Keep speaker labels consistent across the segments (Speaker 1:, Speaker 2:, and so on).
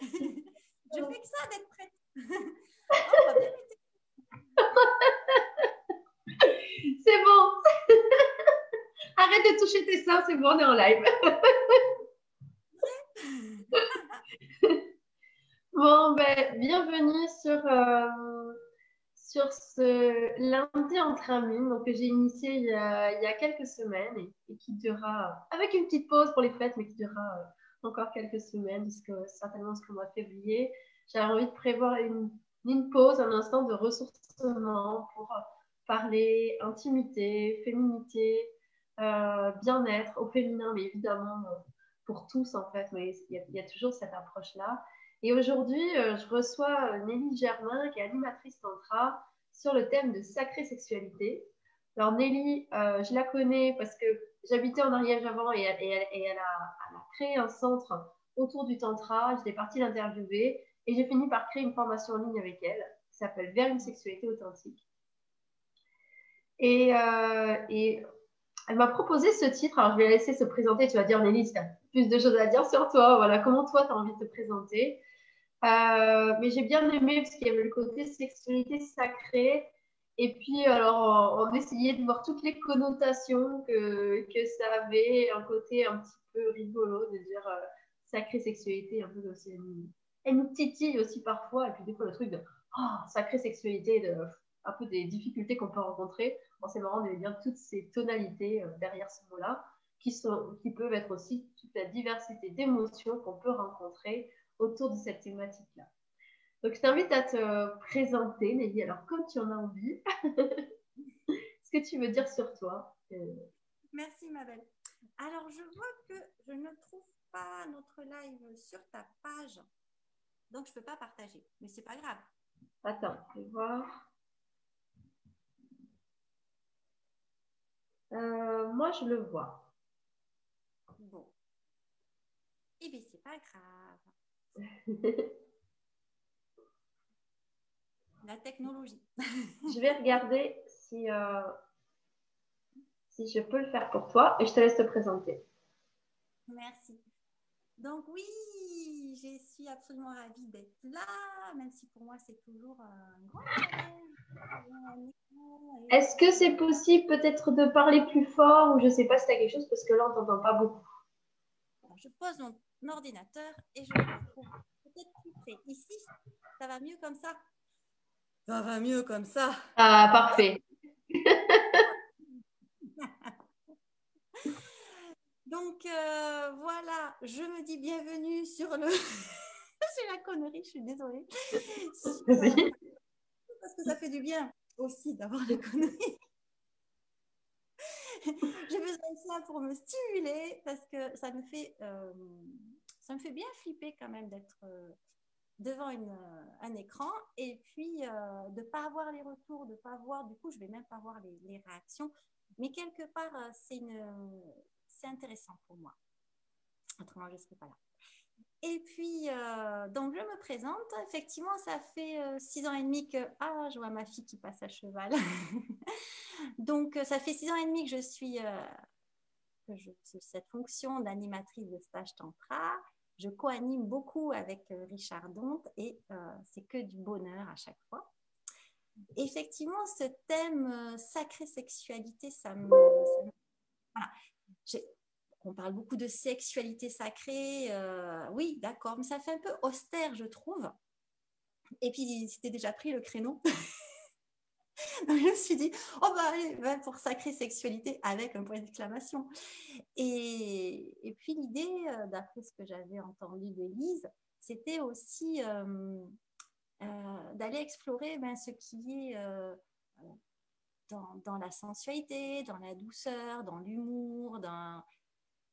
Speaker 1: Je fais que ça d'être prête. Oh,
Speaker 2: c'est bon. Arrête de toucher tes seins, c'est bon, on est en live. bon, ben, bienvenue sur, euh, sur ce lundi entre amis donc, que j'ai initié il y, a, quelques semaines et, qui durera, avec une petite pause pour les fêtes, mais qui durera euh, encore quelques semaines, puisque certainement ce mois de février. J'avais envie de prévoir une, une pause, un instant de ressourcement pour parler intimité, féminité, euh, bien-être au féminin, mais évidemment euh, pour tous en fait, mais il y, a toujours cette approche-là. Et aujourd'hui, euh, je reçois Nelly Germain, qui est animatrice tantra, sur le thème de sacrée sexualité. Alors Nelly, je la connais parce que j'habitais en Ariège avant et, elle, a, créé un centre autour du tantra. J'étais partie l'interviewer et j'ai fini par créer une formation en ligne avec elle qui s'appelle Vers une sexualité authentique. Et, et elle m'a proposé ce titre. Alors, je vais la laisser se présenter. Tu vas dire, Nelly, tu as plus de choses à dire sur toi. Voilà, comment toi, tu as envie de te présenter? Euh, mais j'ai bien aimé parce qu'il y avait le côté sexualité sacrée. Et puis, alors, on, essayait de voir toutes les connotations que, que ça avait, un côté un petit peu rigolo de dire euh, sacrée sexualité, un peu aussi. Elle nous titille aussi parfois. Et puis, des fois, le truc de oh, sacrée sexualité, de, un peu des difficultés qu'on peut rencontrer c'est marrant de dire toutes ces tonalités euh, derrière ce mot-là, qui, qui peuvent être aussi toute la diversité d'émotions qu'on peut rencontrer autour de cette thématique-là. Donc, je t'invite à te présenter, Nelly. Alors, comme tu en as envie, ce que tu veux dire sur toi
Speaker 1: euh, Merci, ma belle. Alors, je vois que je ne trouve pas notre live sur ta page. Donc, je ne peux pas partager. Mais ce n'est pas grave.
Speaker 2: Attends, je vais voir. Euh, moi, je le vois.
Speaker 1: Bon. Eh bien, c'est pas grave. La technologie.
Speaker 2: je vais regarder si, euh, si je peux le faire pour toi et je te laisse te présenter.
Speaker 1: Merci. Donc oui, je suis absolument ravie d'être là, même si pour moi c'est toujours un grand
Speaker 2: est-ce que c'est possible peut-être de parler plus fort ou je ne sais pas si tu as quelque chose parce que là, on ne t'entend pas beaucoup.
Speaker 1: je pose mon ordinateur et je me trouve peut-être plus près. Ici, ça va mieux comme ça? Ça va mieux comme ça.
Speaker 2: Ah, parfait.
Speaker 1: Donc euh, voilà, je me dis bienvenue sur le. C'est la connerie, je suis désolée. Parce que ça fait du bien aussi d'avoir les conneries. J'ai besoin de ça pour me stimuler parce que ça me fait, euh, ça me fait bien flipper quand même d'être euh, devant une, un écran et puis de ne pas avoir les retours, de ne pas voir, du coup, je ne vais même pas voir les, les réactions. Mais quelque part, c'est intéressant pour moi. Autrement, je ne serais pas là. Et puis, euh, donc, je me présente. Effectivement, ça fait euh, six ans et demi que... Ah, je vois ma fille qui passe à cheval. donc, euh, ça fait six ans et demi que je suis... cette fonction d'animatrice de stage tantra. Je co-anime beaucoup avec Richard Dont et c'est que du bonheur à chaque fois. Effectivement, ce thème sacrée sexualité, ça me... on parle beaucoup de sexualité sacrée. Euh, oui, d'accord, mais ça fait un peu austère, je trouve. Et puis, c'était déjà pris le créneau. je me suis dit, oh bah allez, pour sacrée sexualité avec un point d'exclamation. Et, puis l'idée, euh, d'après ce que j'avais entendu de Lise, c'était aussi euh, d'aller explorer ben, ce qui est dans, la sensualité, dans la douceur, dans l'humour, dans,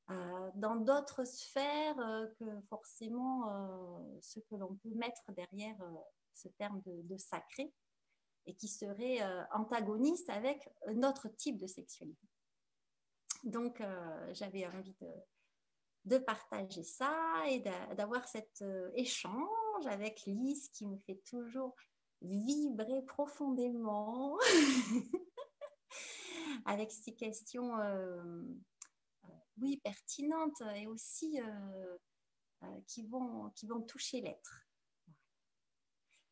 Speaker 1: euh, d'autres sphères euh, que forcément euh, ce que l'on peut mettre derrière ce terme de, sacré et qui serait antagoniste avec notre type de sexualité. Donc, j'avais envie de, de, partager ça et d'avoir cet échange avec Lise qui me fait toujours vibrer profondément avec ces questions oui, pertinente et aussi euh, qui, vont, qui vont toucher l'être.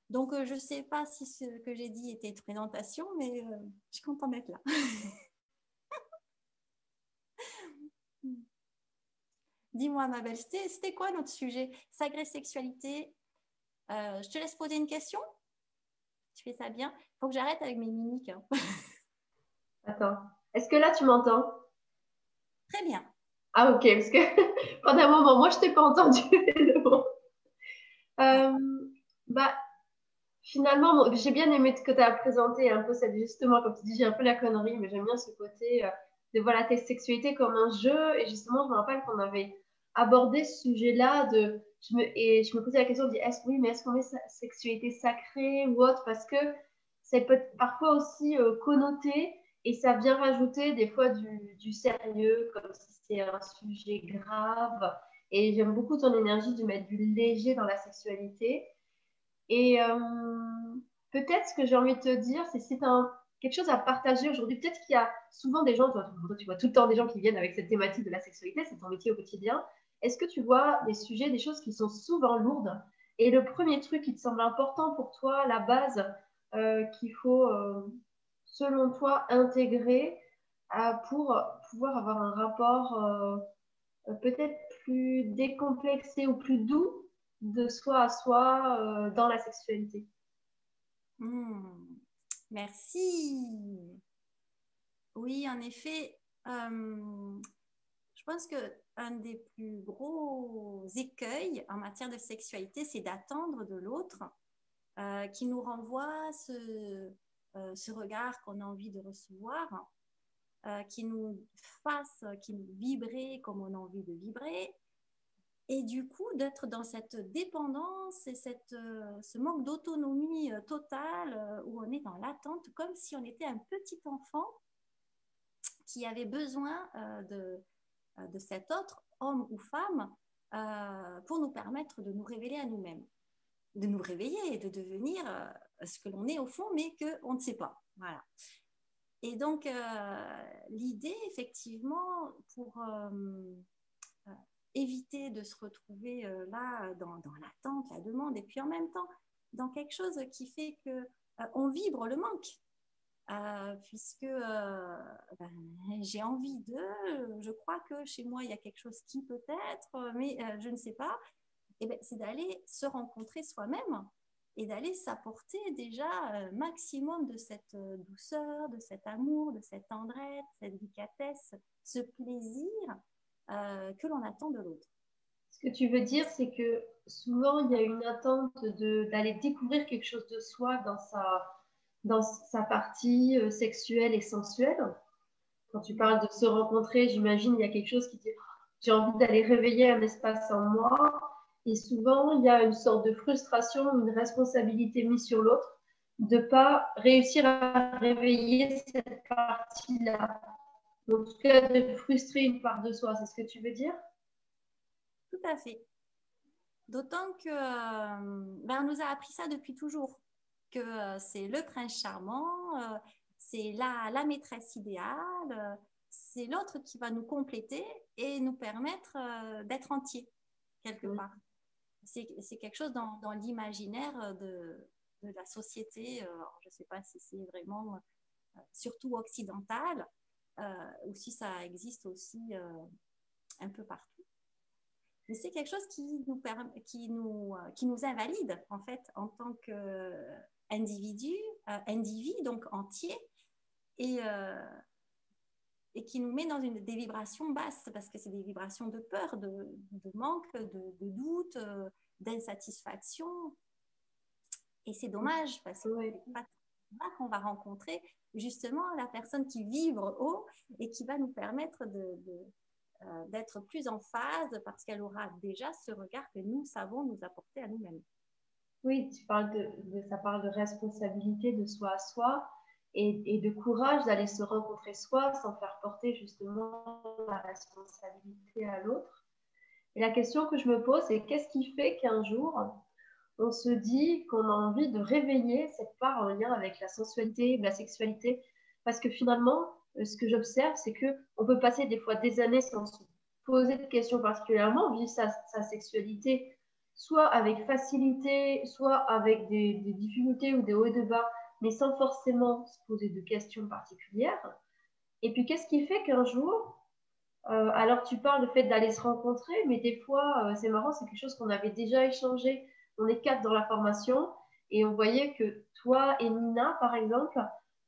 Speaker 1: Donc, je ne sais pas si ce que j'ai dit était une présentation, mais je suis contente d'être là. Dis-moi, ma belle, c'était quoi notre sujet? Sacrée sexualité. Euh, je te laisse poser une question. Tu fais ça bien. Il faut que j'arrête avec mes mimiques. Hein.
Speaker 2: Attends. Est-ce que là, tu m'entends?
Speaker 1: Très bien.
Speaker 2: Ah, ok. Parce que pendant un moment, moi, je ne t'ai pas entendu. euh, bah, finalement, j'ai bien aimé ce que tu as présenté, un peu cette, justement, comme tu dis, j'ai un peu la connerie, mais j'aime bien ce côté euh, de voir la sexualité comme un jeu. Et justement, je me rappelle qu'on avait aborder ce sujet-là de je me, et je me posais la question de est-ce oui mais est-ce qu'on met sexualité sacrée ou autre? Parce que c'est peut parfois aussi euh, connoté et ça vient rajouter des fois du, sérieux comme si c'était un sujet grave. Et j'aime beaucoup ton énergie de mettre du léger dans la sexualité. Et euh, peut-être ce que j'ai envie de te dire c'est si tu quelque chose à partager aujourd'hui. Peut-être qu'il y a souvent des gens toi, tu vois tout le temps des gens qui viennent avec cette thématique de la sexualité c'est ton métier au quotidien. Est-ce que tu vois des sujets, des choses qui sont souvent lourdes? Et le premier truc qui te semble important pour toi, la base euh, qu'il faut, euh, selon toi, intégrer euh, pour pouvoir avoir un rapport peut-être plus décomplexé ou plus doux de soi à soi dans la sexualité?
Speaker 1: Hmm. Merci. Oui, en effet, je pense que un des plus gros écueils en matière de sexualité, c'est d'attendre de l'autre euh, qui nous renvoie ce, euh, ce regard qu'on a envie de recevoir, euh, qui nous fasse, qui nous vibrer comme on a envie de vibrer. Et du coup, d'être dans cette dépendance et cette, ce manque d'autonomie totale où on est dans l'attente, comme si on était un petit enfant qui avait besoin de, euh, de cet autre, homme ou femme, euh, pour nous permettre de nous révéler à nous-mêmes, de nous réveiller et de devenir euh, ce que l'on est au fond, mais qu'on ne sait pas. Voilà. Et donc, l'idée, effectivement, pour éviter de se retrouver là dans, l'attente, la demande, et puis en même temps dans quelque chose qui fait que on vibre le manque. Euh, puisque euh, ben, j'ai envie de, je crois que chez moi il y a quelque chose qui peut être, mais euh, je ne sais pas. Et ben, c'est d'aller se rencontrer soi-même et d'aller s'apporter déjà un maximum de cette douceur, de cet amour, de cette tendresse, cette délicatesse, ce plaisir que l'on attend de l'autre.
Speaker 2: Ce que tu veux dire, c'est que souvent il y a une attente d'aller découvrir quelque chose de soi dans sa dans sa partie euh, sexuelle et sensuelle. Quand tu parles de se rencontrer, j'imagine il y a quelque chose qui dit j'ai envie d'aller réveiller un espace en moi. Et souvent, il y a une sorte de frustration, une responsabilité mise sur l'autre de pas réussir à réveiller cette partie-là. En tout cas, de frustrer une part de soi, c'est ce que tu veux dire?
Speaker 1: Tout à fait. D'autant que euh, ben, on nous a appris ça depuis toujours que euh, c'est le prince charmant, euh, c'est la, la, maîtresse idéale, c'est l'autre qui va nous compléter et nous permettre d'être entier quelque part. C'est quelque chose dans, l'imaginaire de, de, la société, je ne sais pas si c'est vraiment surtout occidental ou si ça existe aussi un peu partout. Mais c'est quelque chose qui nous, qui, nous, qui nous invalide en fait en tant que individu, euh, donc entier, et, euh, et qui nous met dans une, des vibrations basses, parce que c'est des vibrations de peur, de, manque, de, doute, euh, d'insatisfaction. Et c'est dommage, parce que c'est pas qu'on va rencontrer justement la personne qui vibre haut et qui va nous permettre de, d'être plus en phase parce qu'elle aura déjà ce regard que nous savons nous apporter à nous-mêmes.
Speaker 2: Oui, tu parles de, ça parle de responsabilité de soi à soi et, de courage d'aller se rencontrer soi sans faire porter justement la responsabilité à l'autre. Et la question que je me pose, c'est qu'est-ce qui fait qu'un jour, on se dit qu'on a envie de réveiller cette part en lien avec la sensualité, la sexualité? Parce que finalement, euh, ce que j'observe, c'est que on peut passer des fois des années sans, poser de questions particulièrement, vivre sa, sexualité soit avec facilité, soit avec des, difficultés ou des hauts et de bas, mais sans forcément se poser de questions particulières. Et puis, qu'est-ce qui fait qu'un jour, euh, alors tu parles du fait d'aller se rencontrer, mais des fois, euh, c'est marrant, c'est quelque chose qu'on avait déjà échangé. On est quatre dans la formation et on voyait que toi et Nina, par exemple,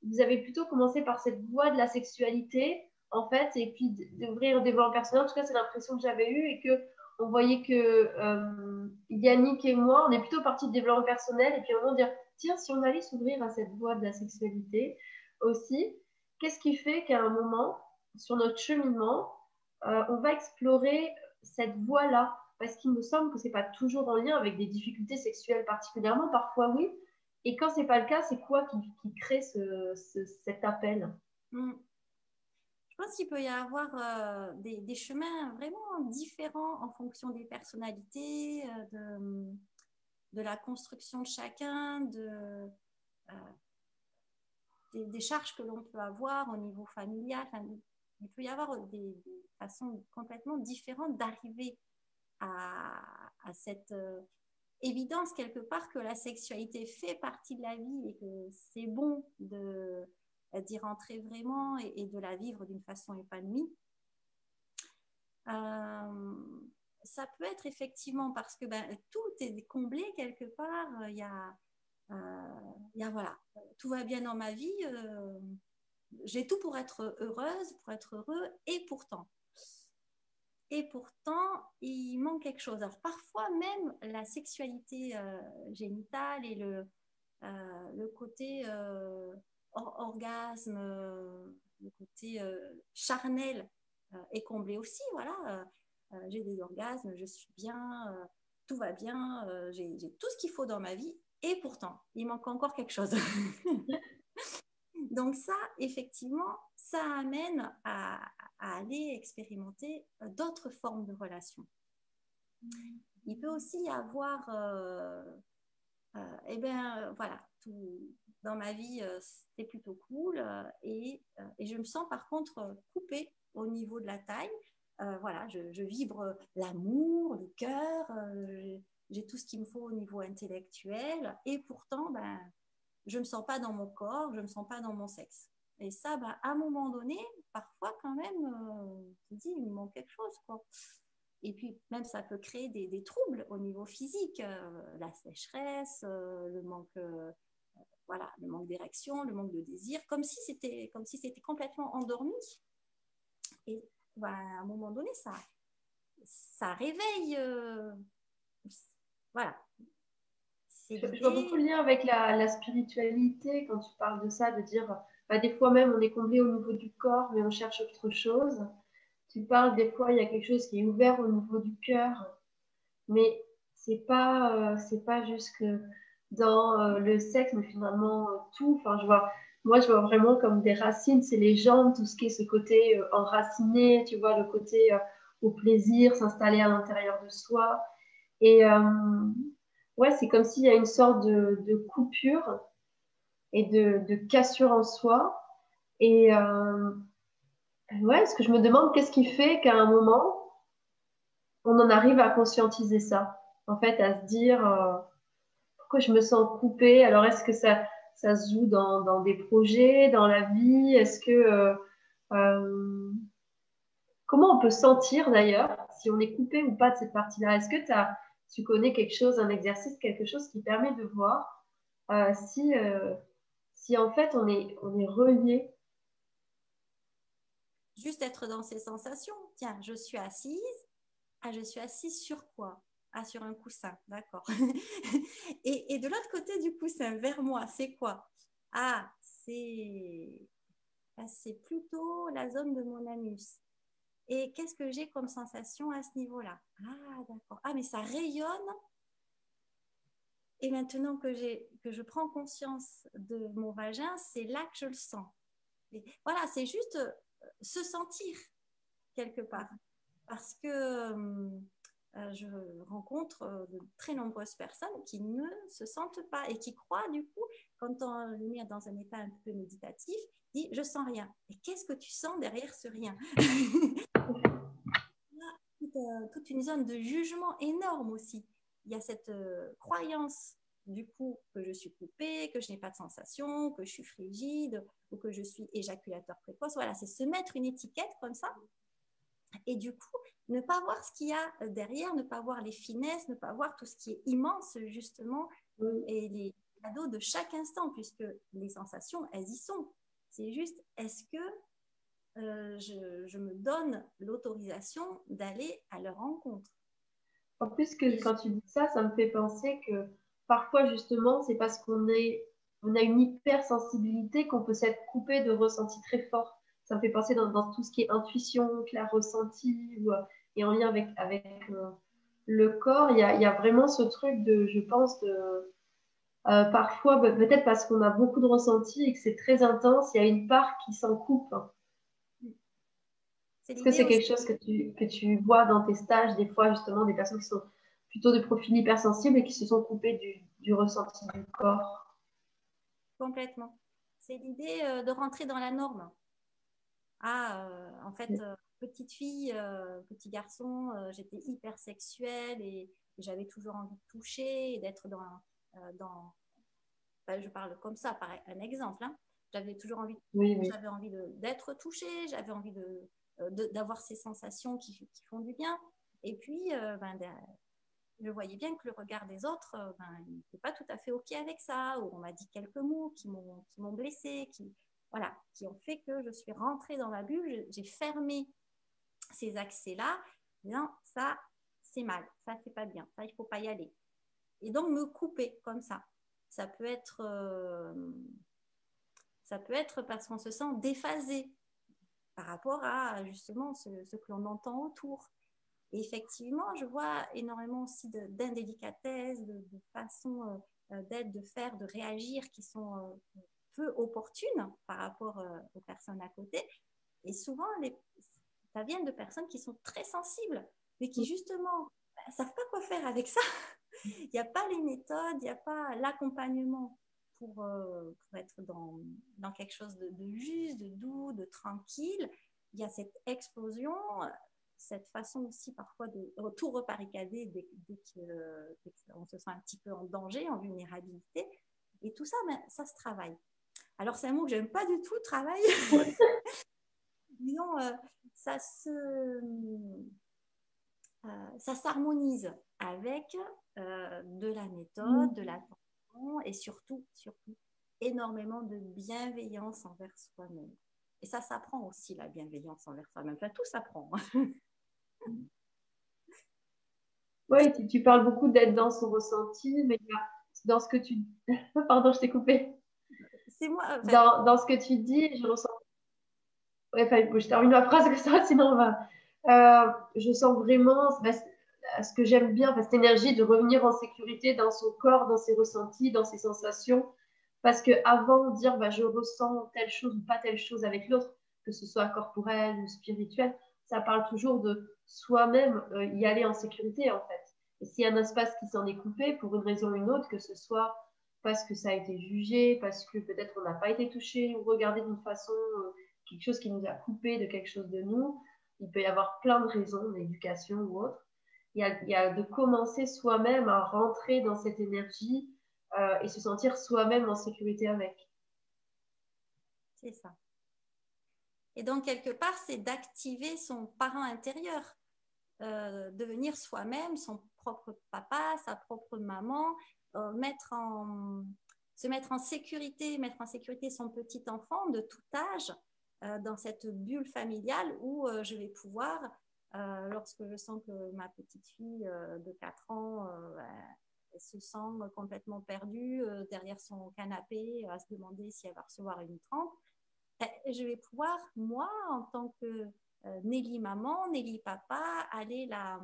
Speaker 2: vous avez plutôt commencé par cette voie de la sexualité en fait, et puis d'ouvrir un développement personnel. En tout cas, c'est l'impression que j'avais eue et que on voyait que euh, Yannick et moi, on est plutôt partis de développement personnel et puis on va dire, si on allait s'ouvrir à cette voie de la sexualité aussi, qu'est-ce qui fait qu'à un moment, sur notre cheminement, euh, on va explorer cette voie-là? Parce qu'il me semble que c'est pas toujours en lien avec des difficultés sexuelles particulièrement, parfois oui. Et quand c'est pas le cas, c'est quoi qui, crée cet appel? Hmm.
Speaker 1: Je pense qu'il peut y avoir euh, des, chemins vraiment différents en fonction des personnalités, euh, de, la construction de chacun, de, euh, des, charges que l'on peut avoir au niveau familial. il peut y avoir des, façons complètement différentes d'arriver à, cette évidence quelque part que la sexualité fait partie de la vie et que c'est bon de d'y rentrer vraiment et, de la vivre d'une façon épanouie. Euh, ça peut être effectivement parce que ben, tout est comblé quelque part. A, euh, il y a voilà, tout va bien dans ma vie. Euh, j'ai tout pour être heureuse, pour être heureux, et pourtant. Et pourtant, il manque quelque chose. Parfois même, la sexualité génitale et le, côté orgasme, euh, le côté euh, charnel euh, est comblé aussi. Voilà, j'ai des orgasmes, je suis bien, tout va bien, j'ai tout ce qu'il faut dans ma vie. Et pourtant, il manque encore quelque chose. Donc ça, effectivement, ça amène à, aller expérimenter d'autres formes de relations. Il peut aussi y avoir, euh, eh bien, voilà, tout, dans ma vie, euh, c'était plutôt cool. Euh, euh, et, je me sens par contre coupée au niveau de la taille. Voilà, je, vibre l'amour, le cœur, j'ai tout ce qu'il me faut au niveau intellectuel. Et pourtant, ben, je ne me sens pas dans mon corps, je ne me sens pas dans mon sexe. Et ça, ben, à un moment donné, parfois quand même, tu dis, il me manque quelque chose. Quoi. Et puis, même, ça peut créer des, des troubles au niveau physique, la sécheresse, le manque voilà, le manque d'érection, le manque de désir, comme si c'était comme si c'était complètement endormi. Et bah, à un moment donné, ça, ça réveille. Euh, voilà.
Speaker 2: Je, vois beaucoup le lien avec la, spiritualité quand tu parles de ça, de dire bah, des fois même on est comblé au niveau du corps, mais on cherche autre chose. Tu parles des fois il y a quelque chose qui est ouvert au niveau du cœur, mais c'est pas euh, c'est pas juste que dans euh, le sexe, mais finalement tout. Enfin, je vois, moi, je vois vraiment comme des racines, c'est les jambes, tout ce qui est ce côté euh, enraciné, tu vois, le côté au plaisir, s'installer à l'intérieur de soi. Et ouais, c'est comme s'il y a une sorte de, de coupure et de, de, cassure en soi. Et ouais, ce que je me demande, qu'est-ce qui fait qu'à un moment, on en arrive à conscientiser ça En fait, à se dire pourquoi je me sens coupée? Alors, est-ce que ça, ça se joue dans, des projets, dans la vie? Est-ce que. Euh, euh, comment on peut sentir d'ailleurs si on est coupé ou pas de cette partie-là? Est-ce que tu connais quelque chose, un exercice, quelque chose qui permet de voir euh, si, si en fait on est, on est relié?
Speaker 1: Juste être dans ces sensations. Tiens, je suis assise. Ah, je suis assise sur quoi? Ah, sur un coussin, d'accord. et, de l'autre côté du coussin, vers moi, c'est quoi? Ah, c'est ah, c'est plutôt la zone de mon anus. Et qu'est-ce que j'ai comme sensation à ce niveau-là? Ah, d'accord. Ah, mais ça rayonne. Et maintenant que, que je prends conscience de mon vagin, c'est là que je le sens. voilà, c'est juste euh, se sentir quelque part. Parce que hum, je rencontre euh, de très nombreuses personnes qui ne se sentent pas et qui croient du coup, quand on est dans un état un peu méditatif, dit je sens rien. Et qu'est-ce que tu sens derrière ce rien toute une zone de jugement énorme aussi. Il y a cette croyance du coup que je suis coupée, que je n'ai pas de sensation, que je suis frigide ou que je suis éjaculateur précoce. Voilà, c'est se mettre une étiquette comme ça. Et du coup, ne pas voir ce qu'il y a derrière, ne pas voir les finesses, ne pas voir tout ce qui est immense justement et les cadeaux de chaque instant, puisque les sensations, elles y sont. C'est juste, est-ce que euh, je, je me donne l'autorisation d'aller à leur rencontre?
Speaker 2: En plus, que quand tu dis ça, ça me fait penser que parfois, justement, c'est parce qu'on est, on a une hypersensibilité qu'on peut s'être coupé de ressentis très forts. Ça me fait penser dans, tout ce qui est intuition, clair ressenti, et en lien avec, avec euh, le corps, il y, a, il y, a, vraiment ce truc de, je pense, de, euh, parfois, bah, peut-être parce qu'on a beaucoup de ressentis et que c'est très intense, il y a une part qui s'en coupe. Est-ce que c'est quelque chose que tu, que tu vois dans tes stages, des fois, justement, des personnes qui sont plutôt de profil hypersensible et qui se sont coupés du, du ressenti du corps?
Speaker 1: Complètement. C'est l'idée euh, de rentrer dans la norme. Ah, euh, en fait, euh, petite fille, petit garçon, j'étais hyper sexuelle et, j'avais toujours envie de toucher et d'être dans. dans je parle comme ça, par un exemple. Hein. J'avais toujours envie, j'avais envie d'être touchée, j'avais envie de, d'avoir ces sensations qui, qui, font du bien. Et puis, ben, je voyais bien que le regard des autres, euh, ben, il n'était pas tout à fait OK avec ça, ou on m'a dit quelques mots qui m'ont, qui m'ont blessée, qui, voilà, qui ont fait que je suis rentrée dans ma bulle, j'ai fermé ces accès-là, disant ça, c'est mal, ça, c'est pas bien, ça, il faut pas y aller. Et donc, me couper comme ça. Ça peut être, euh, ça peut être parce qu'on se sent déphasé par rapport à justement ce que l'on entend autour effectivement, je vois énormément aussi d'indélicatesse, de, de, euh, euh, d'être, de faire, de réagir qui sont peu opportunes par rapport aux personnes à côté. Et souvent, les, ça vient de personnes qui sont très sensibles, mais qui justement ne bah, savent pas quoi faire avec ça. il n'y a pas les méthodes, il n'y a pas l'accompagnement pour, pour, être dans, dans quelque chose de, de, juste, de doux, de tranquille. Il y a cette explosion cette façon aussi parfois de tout reparicader dès, qu'on se sent un petit peu en danger, en vulnérabilité. Et tout ça, ben, ça se travaille. Alors, c'est un mot que j'aime pas du tout, travail. Disons, euh, ça se, euh, ça s'harmonise avec euh, de la méthode, de l'attention et surtout, surtout, énormément de bienveillance envers soi-même. Et ça s'apprend aussi, la bienveillance envers soi-même. Enfin, tout s'apprend.
Speaker 2: Oui, tu, parles beaucoup d'être dans son ressenti, mais dans ce que tu... Pardon, je t'ai coupé.
Speaker 1: Moi.
Speaker 2: dans, ce que tu dis, je ressens... Ouais, enfin, je termine ma phrase comme ça, sinon on va... Euh, je sens vraiment bah, ce que j'aime bien, cette énergie de revenir en sécurité dans son corps, dans ses ressentis, dans ses sensations. Parce que avant de dire bah, je ressens telle chose ou pas telle chose avec l'autre, que ce soit corporel ou spirituel, ça parle toujours de soi-même euh, y aller en sécurité en fait. Et s'il y a un espace qui s'en est coupé pour une raison ou une autre, que ce soit parce que ça a été jugé, parce que peut-être on n'a pas été touché ou regardé d'une façon, euh, quelque chose qui nous a coupé de quelque chose de nous, il peut y avoir plein de raisons, d'éducation ou autre. Il y, a, de commencer soi-même à rentrer dans cette énergie euh, et se sentir soi-même en sécurité avec.
Speaker 1: C'est ça. Et donc, quelque part, c'est d'activer son parent intérieur, euh, devenir soi-même, son propre papa, sa propre maman, mettre en, se mettre en sécurité, mettre en sécurité son petit enfant de tout âge euh, dans cette bulle familiale où je vais pouvoir, lorsque je sens que ma petite fille de 4 ans se sent complètement perdue derrière son canapé à se demander si elle va recevoir une trempe, ben, je vais pouvoir, moi, en tant que euh, Nelly maman, Nelly papa, aller la,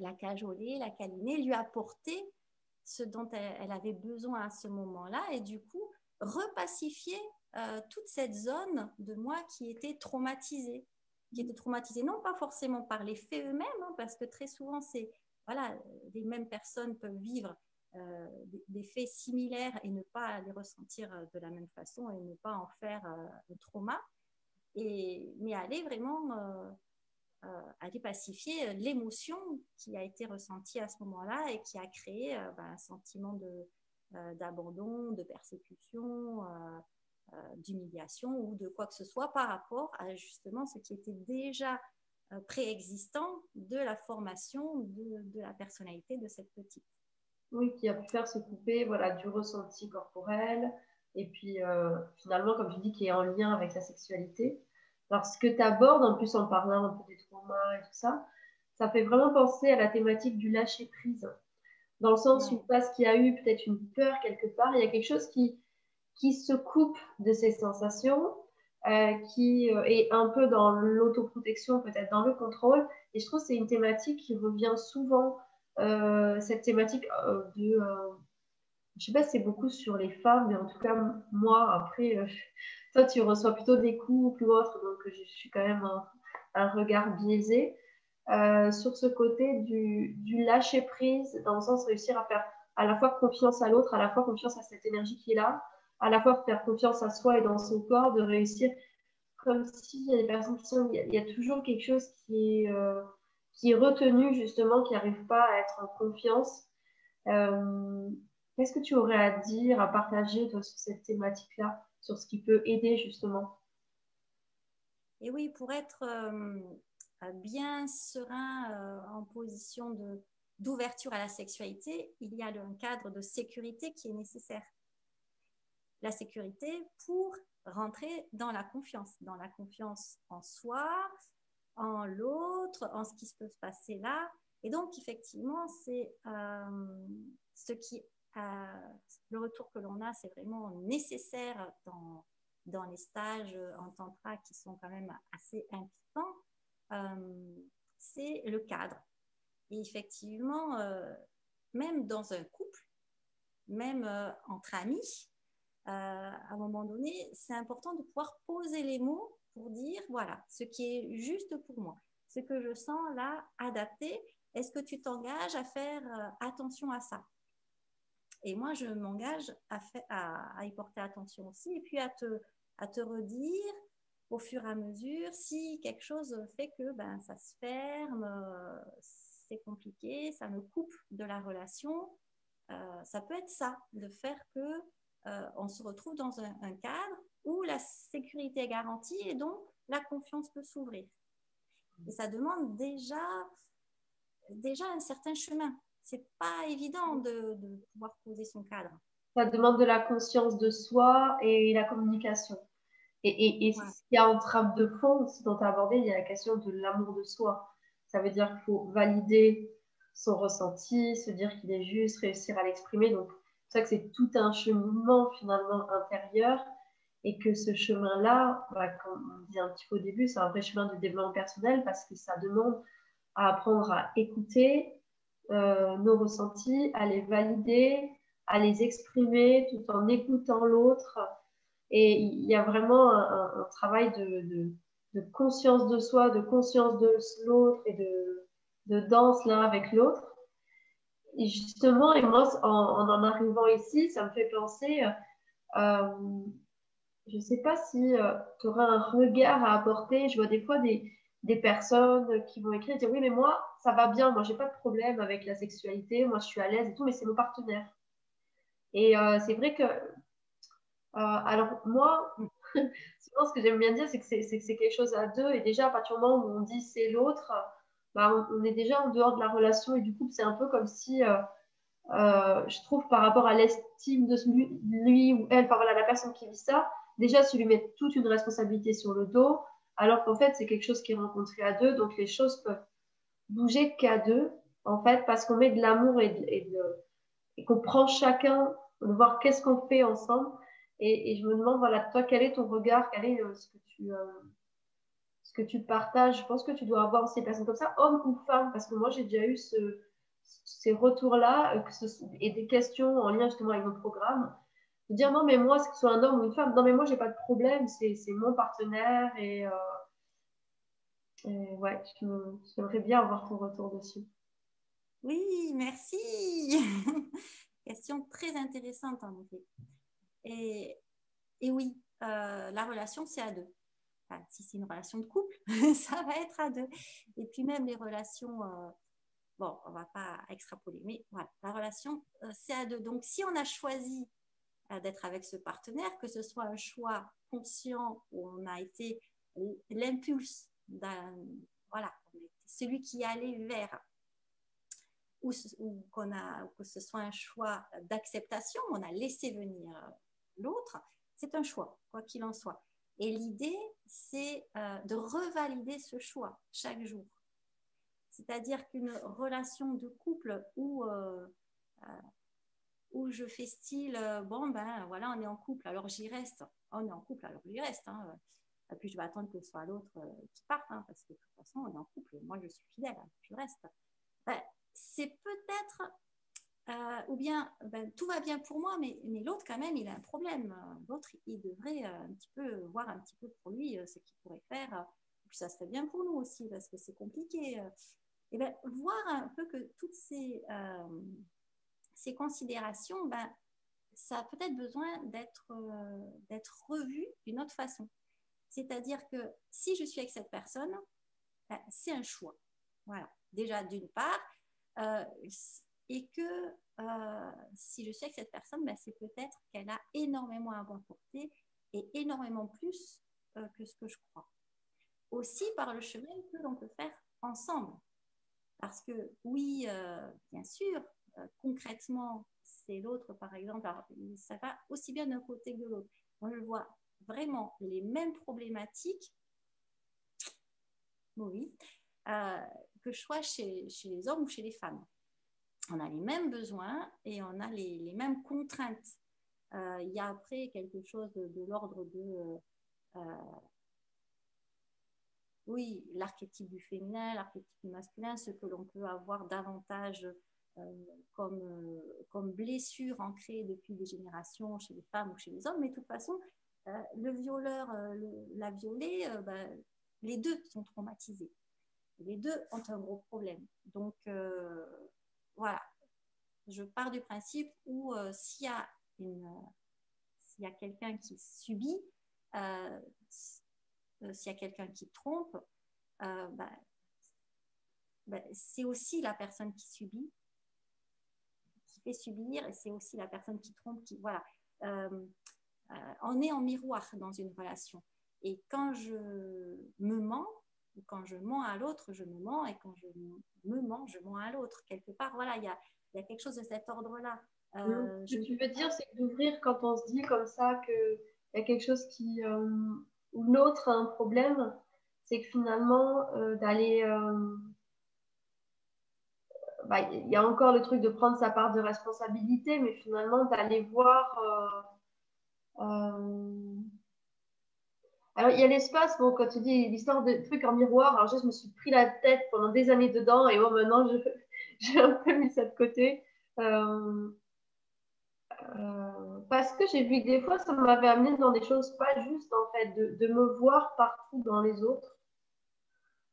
Speaker 1: la cajoler, la câliner, lui apporter ce dont elle, avait besoin à ce moment-là et du coup repacifier euh, toute cette zone de moi qui était traumatisée, qui était traumatisée non pas forcément par les faits eux-mêmes, hein, parce que très souvent c'est voilà les mêmes personnes peuvent vivre euh, des, faits similaires et ne pas les ressentir euh, de la même façon et ne pas en faire euh, un trauma. Et, mais aller vraiment aller pacifier l'émotion qui a été ressentie à ce moment-là et qui a créé ben, un sentiment de, d'abandon, de persécution, d'humiliation ou de quoi que ce soit par rapport à justement ce qui était déjà préexistant de la formation de, de, la personnalité de cette petite.
Speaker 2: Oui, qui a pu faire se couper voilà, du ressenti corporel et puis finalement, comme tu dis, qui est en lien avec la sexualité. Alors, ce que tu abordes, en plus en parlant un peu des traumas et tout ça, ça fait vraiment penser à la thématique du lâcher prise. Dans le sens où, parce qu'il y a eu peut-être une peur quelque part, il y a quelque chose qui, qui se coupe de ces sensations, euh, qui euh, est un peu dans l'autoprotection, peut-être dans le contrôle. Et je trouve que c'est une thématique qui revient souvent, euh, cette thématique de. je sais pas si c'est beaucoup sur les femmes, mais en tout cas, moi, après, toi, tu reçois plutôt des coups ou autres, donc je suis quand même un, regard biaisé. Euh, sur ce côté du, lâcher prise, dans le sens réussir à faire à la fois confiance à l'autre, à la fois confiance à cette énergie qui est là, à la fois faire confiance à soi et dans son corps, de réussir comme s'il y a des personnes qui sont, il y a, toujours quelque chose qui est, euh, retenu justement, qui n'arrive pas à être en confiance. Euh, qu'est-ce que tu aurais à dire, à partager toi, sur cette thématique-là? Sur ce qui peut aider justement.
Speaker 1: Et oui, pour être euh, bien serein euh, en position de, d'ouverture à la sexualité, il y a un cadre de sécurité qui est nécessaire. La sécurité pour rentrer dans la confiance, dans la confiance en soi, en l'autre, en ce qui se peut se passer là. Et donc, effectivement, c'est euh, ce qui le retour que l'on a, c'est vraiment nécessaire dans, les stages en tantra qui sont quand même assez impliquants, euh, c'est le cadre. Et effectivement, euh, même dans un couple, même euh, entre amis, à un moment donné, c'est important de pouvoir poser les mots pour dire, voilà, ce qui est juste pour moi, ce que je sens là adapté. Est-ce que tu t'engages à faire attention à ça? Et moi, je m'engage à, y porter attention aussi et puis à te, redire au fur et à mesure si quelque chose fait que ben, ça se ferme, euh, c'est compliqué, ça me coupe de la relation. Euh, ça peut être ça, de faire que euh, on se retrouve dans un, un, cadre où la sécurité est garantie et donc la confiance peut s'ouvrir. Et ça demande déjà, déjà un certain chemin c'est pas évident de, pouvoir poser son cadre.
Speaker 2: Ça demande de la conscience de soi et la communication. Et, et, ce qu'il y a en trame de fond, ce dont tu as abordé, il y a la question de l'amour de soi. Ça veut dire qu'il faut valider son ressenti, se dire qu'il est juste, réussir à l'exprimer. Donc, c'est ça que c'est tout un cheminement finalement intérieur et que ce chemin-là, bah, comme on dit un petit peu au début, c'est un vrai chemin de développement personnel parce que ça demande à apprendre à écouter, euh, nos ressentis, à les valider, à les exprimer tout en écoutant l'autre. Et il y a vraiment un, travail de, conscience de soi, de conscience de l'autre et de, danse l'un avec l'autre. Et justement, et moi, en, en, arrivant ici, ça me fait penser, euh, je ne sais pas si euh, tu auras un regard à apporter. Je vois des fois des, des personnes qui vont écrire et dire oui, mais moi, ça va bien, moi, j'ai pas de problème avec la sexualité, moi, je suis à l'aise et tout, mais c'est mon partenaire. Et euh, c'est vrai que, euh, alors moi, souvent, ce que j'aime bien dire, c'est que c'est quelque chose à deux, et déjà, à partir du moment où on dit c'est l'autre, bah, on, est déjà en dehors de la relation, et du coup, c'est un peu comme si, euh, je trouve, par rapport à l'estime de lui, ou elle, par voilà, la personne qui vit ça, déjà, se lui met toute une responsabilité sur le dos, alors qu'en fait, c'est quelque chose qui est rencontré à deux, donc les choses peuvent bouger qu'à deux, en fait, parce qu'on met de l'amour et, qu'on prend chacun, de voir qu'est-ce qu'on fait ensemble. Et, je me demande, voilà, toi, quel est ton regard, quel est euh, ce que tu... Euh, ce que tu partages, je pense que tu dois avoir ces personnes comme ça, hommes ou femmes, parce que moi j'ai déjà eu ces retours-là euh, et des questions en lien justement avec nos programmes de dire non, mais moi, que ce soit un homme ou une femme, non, mais moi, j'ai pas de problème, c'est mon partenaire et, ouais, j'aimerais bien avoir ton retour dessus.
Speaker 1: Oui, merci. Question très intéressante en effet. Et, et oui, euh, la relation, c'est à deux. si c'est une relation de couple, ça va être à deux. Et puis même les relations, euh, bon, on va pas extrapoler, mais voilà, la relation, euh, c'est à deux. Donc si on a choisi euh, d'être avec ce partenaire, que ce soit un choix conscient où on a été l'impulse voilà, celui qui allait vers, ou, qu'on a, que ce soit un choix d'acceptation, on a laissé venir l'autre, c'est un choix, quoi qu'il en soit. Et l'idée, c'est euh, de revalider ce choix chaque jour. C'est-à-dire qu'une relation de couple où, euh, euh, où je fais style, bon, ben voilà, on est en couple, alors j'y reste. On est en couple, alors j'y reste. Hein. Et puis je vais attendre que ce soit l'autre qui parte, hein, parce que de toute façon, on est en couple. Moi, je suis fidèle, hein, je reste. Ben, c'est peut-être euh, ou bien ben, tout va bien pour moi, mais, l'autre quand même, il a un problème. L'autre, il devrait euh, un petit peu voir un petit peu pour lui euh, ce qu'il pourrait faire. Et puis ça serait bien pour nous aussi, parce que c'est compliqué. Et ben, voir un peu que toutes ces, ces considérations, ben, ça a peut-être besoin d'être revu d'une autre façon. C'est-à-dire que si je suis avec cette personne, ben, c'est un choix. Voilà. Déjà, d'une part, et que euh, si je suis avec cette personne, ben, c'est peut-être qu'elle a énormément à m'apporter et énormément plus euh, que ce que je crois. Aussi par le chemin que l'on peut faire ensemble. Parce que oui, euh, bien sûr, concrètement, c'est l'autre, par exemple, ça va aussi bien d'un côté que de l'autre. Moi, je vois vraiment les mêmes problématiques, oui, que je chez, les hommes ou chez les femmes on a les mêmes besoins et on a les, mêmes contraintes. Euh, il y a après quelque chose de, l'ordre de, euh, oui, l'archétype du féminin, l'archétype du masculin, ce que l'on peut avoir davantage euh, comme blessure ancrée depuis des générations chez les femmes ou chez les hommes. Mais de toute façon, le violeur, la violée, ben, les deux sont traumatisés. Les deux ont un gros problème. Donc, voilà, je pars du principe où euh, s'il y a quelqu'un qui subit, euh, euh, s'il y a quelqu'un qui trompe, bah, bah, c'est aussi la personne qui subit, qui fait subir, et c'est aussi la personne qui trompe, qui voilà. On est en miroir dans une relation. Et quand je me mens, quand je mens à l'autre, je me mens, et quand je me mens, je mens à l'autre. Quelque part, voilà, il y a, y a, quelque chose de cet ordre-là.
Speaker 2: Euh, Ce que tu veux dire, c'est d'ouvrir quand on se dit comme ça qu'il y a quelque chose qui, euh, où l'autre a un problème, c'est que finalement, euh, d'aller. Euh, bah, il y a encore le truc de prendre sa part de responsabilité, mais finalement d'aller voir alors, il y a l'espace, bon, quand tu dis l'histoire de trucs en miroir, alors je me suis pris la tête pendant des années dedans et bon, maintenant, j'ai un peu mis ça de côté. Euh, euh, parce que j'ai vu que des fois, ça m'avait amené dans des choses pas justes, en fait, de, me voir partout dans les autres.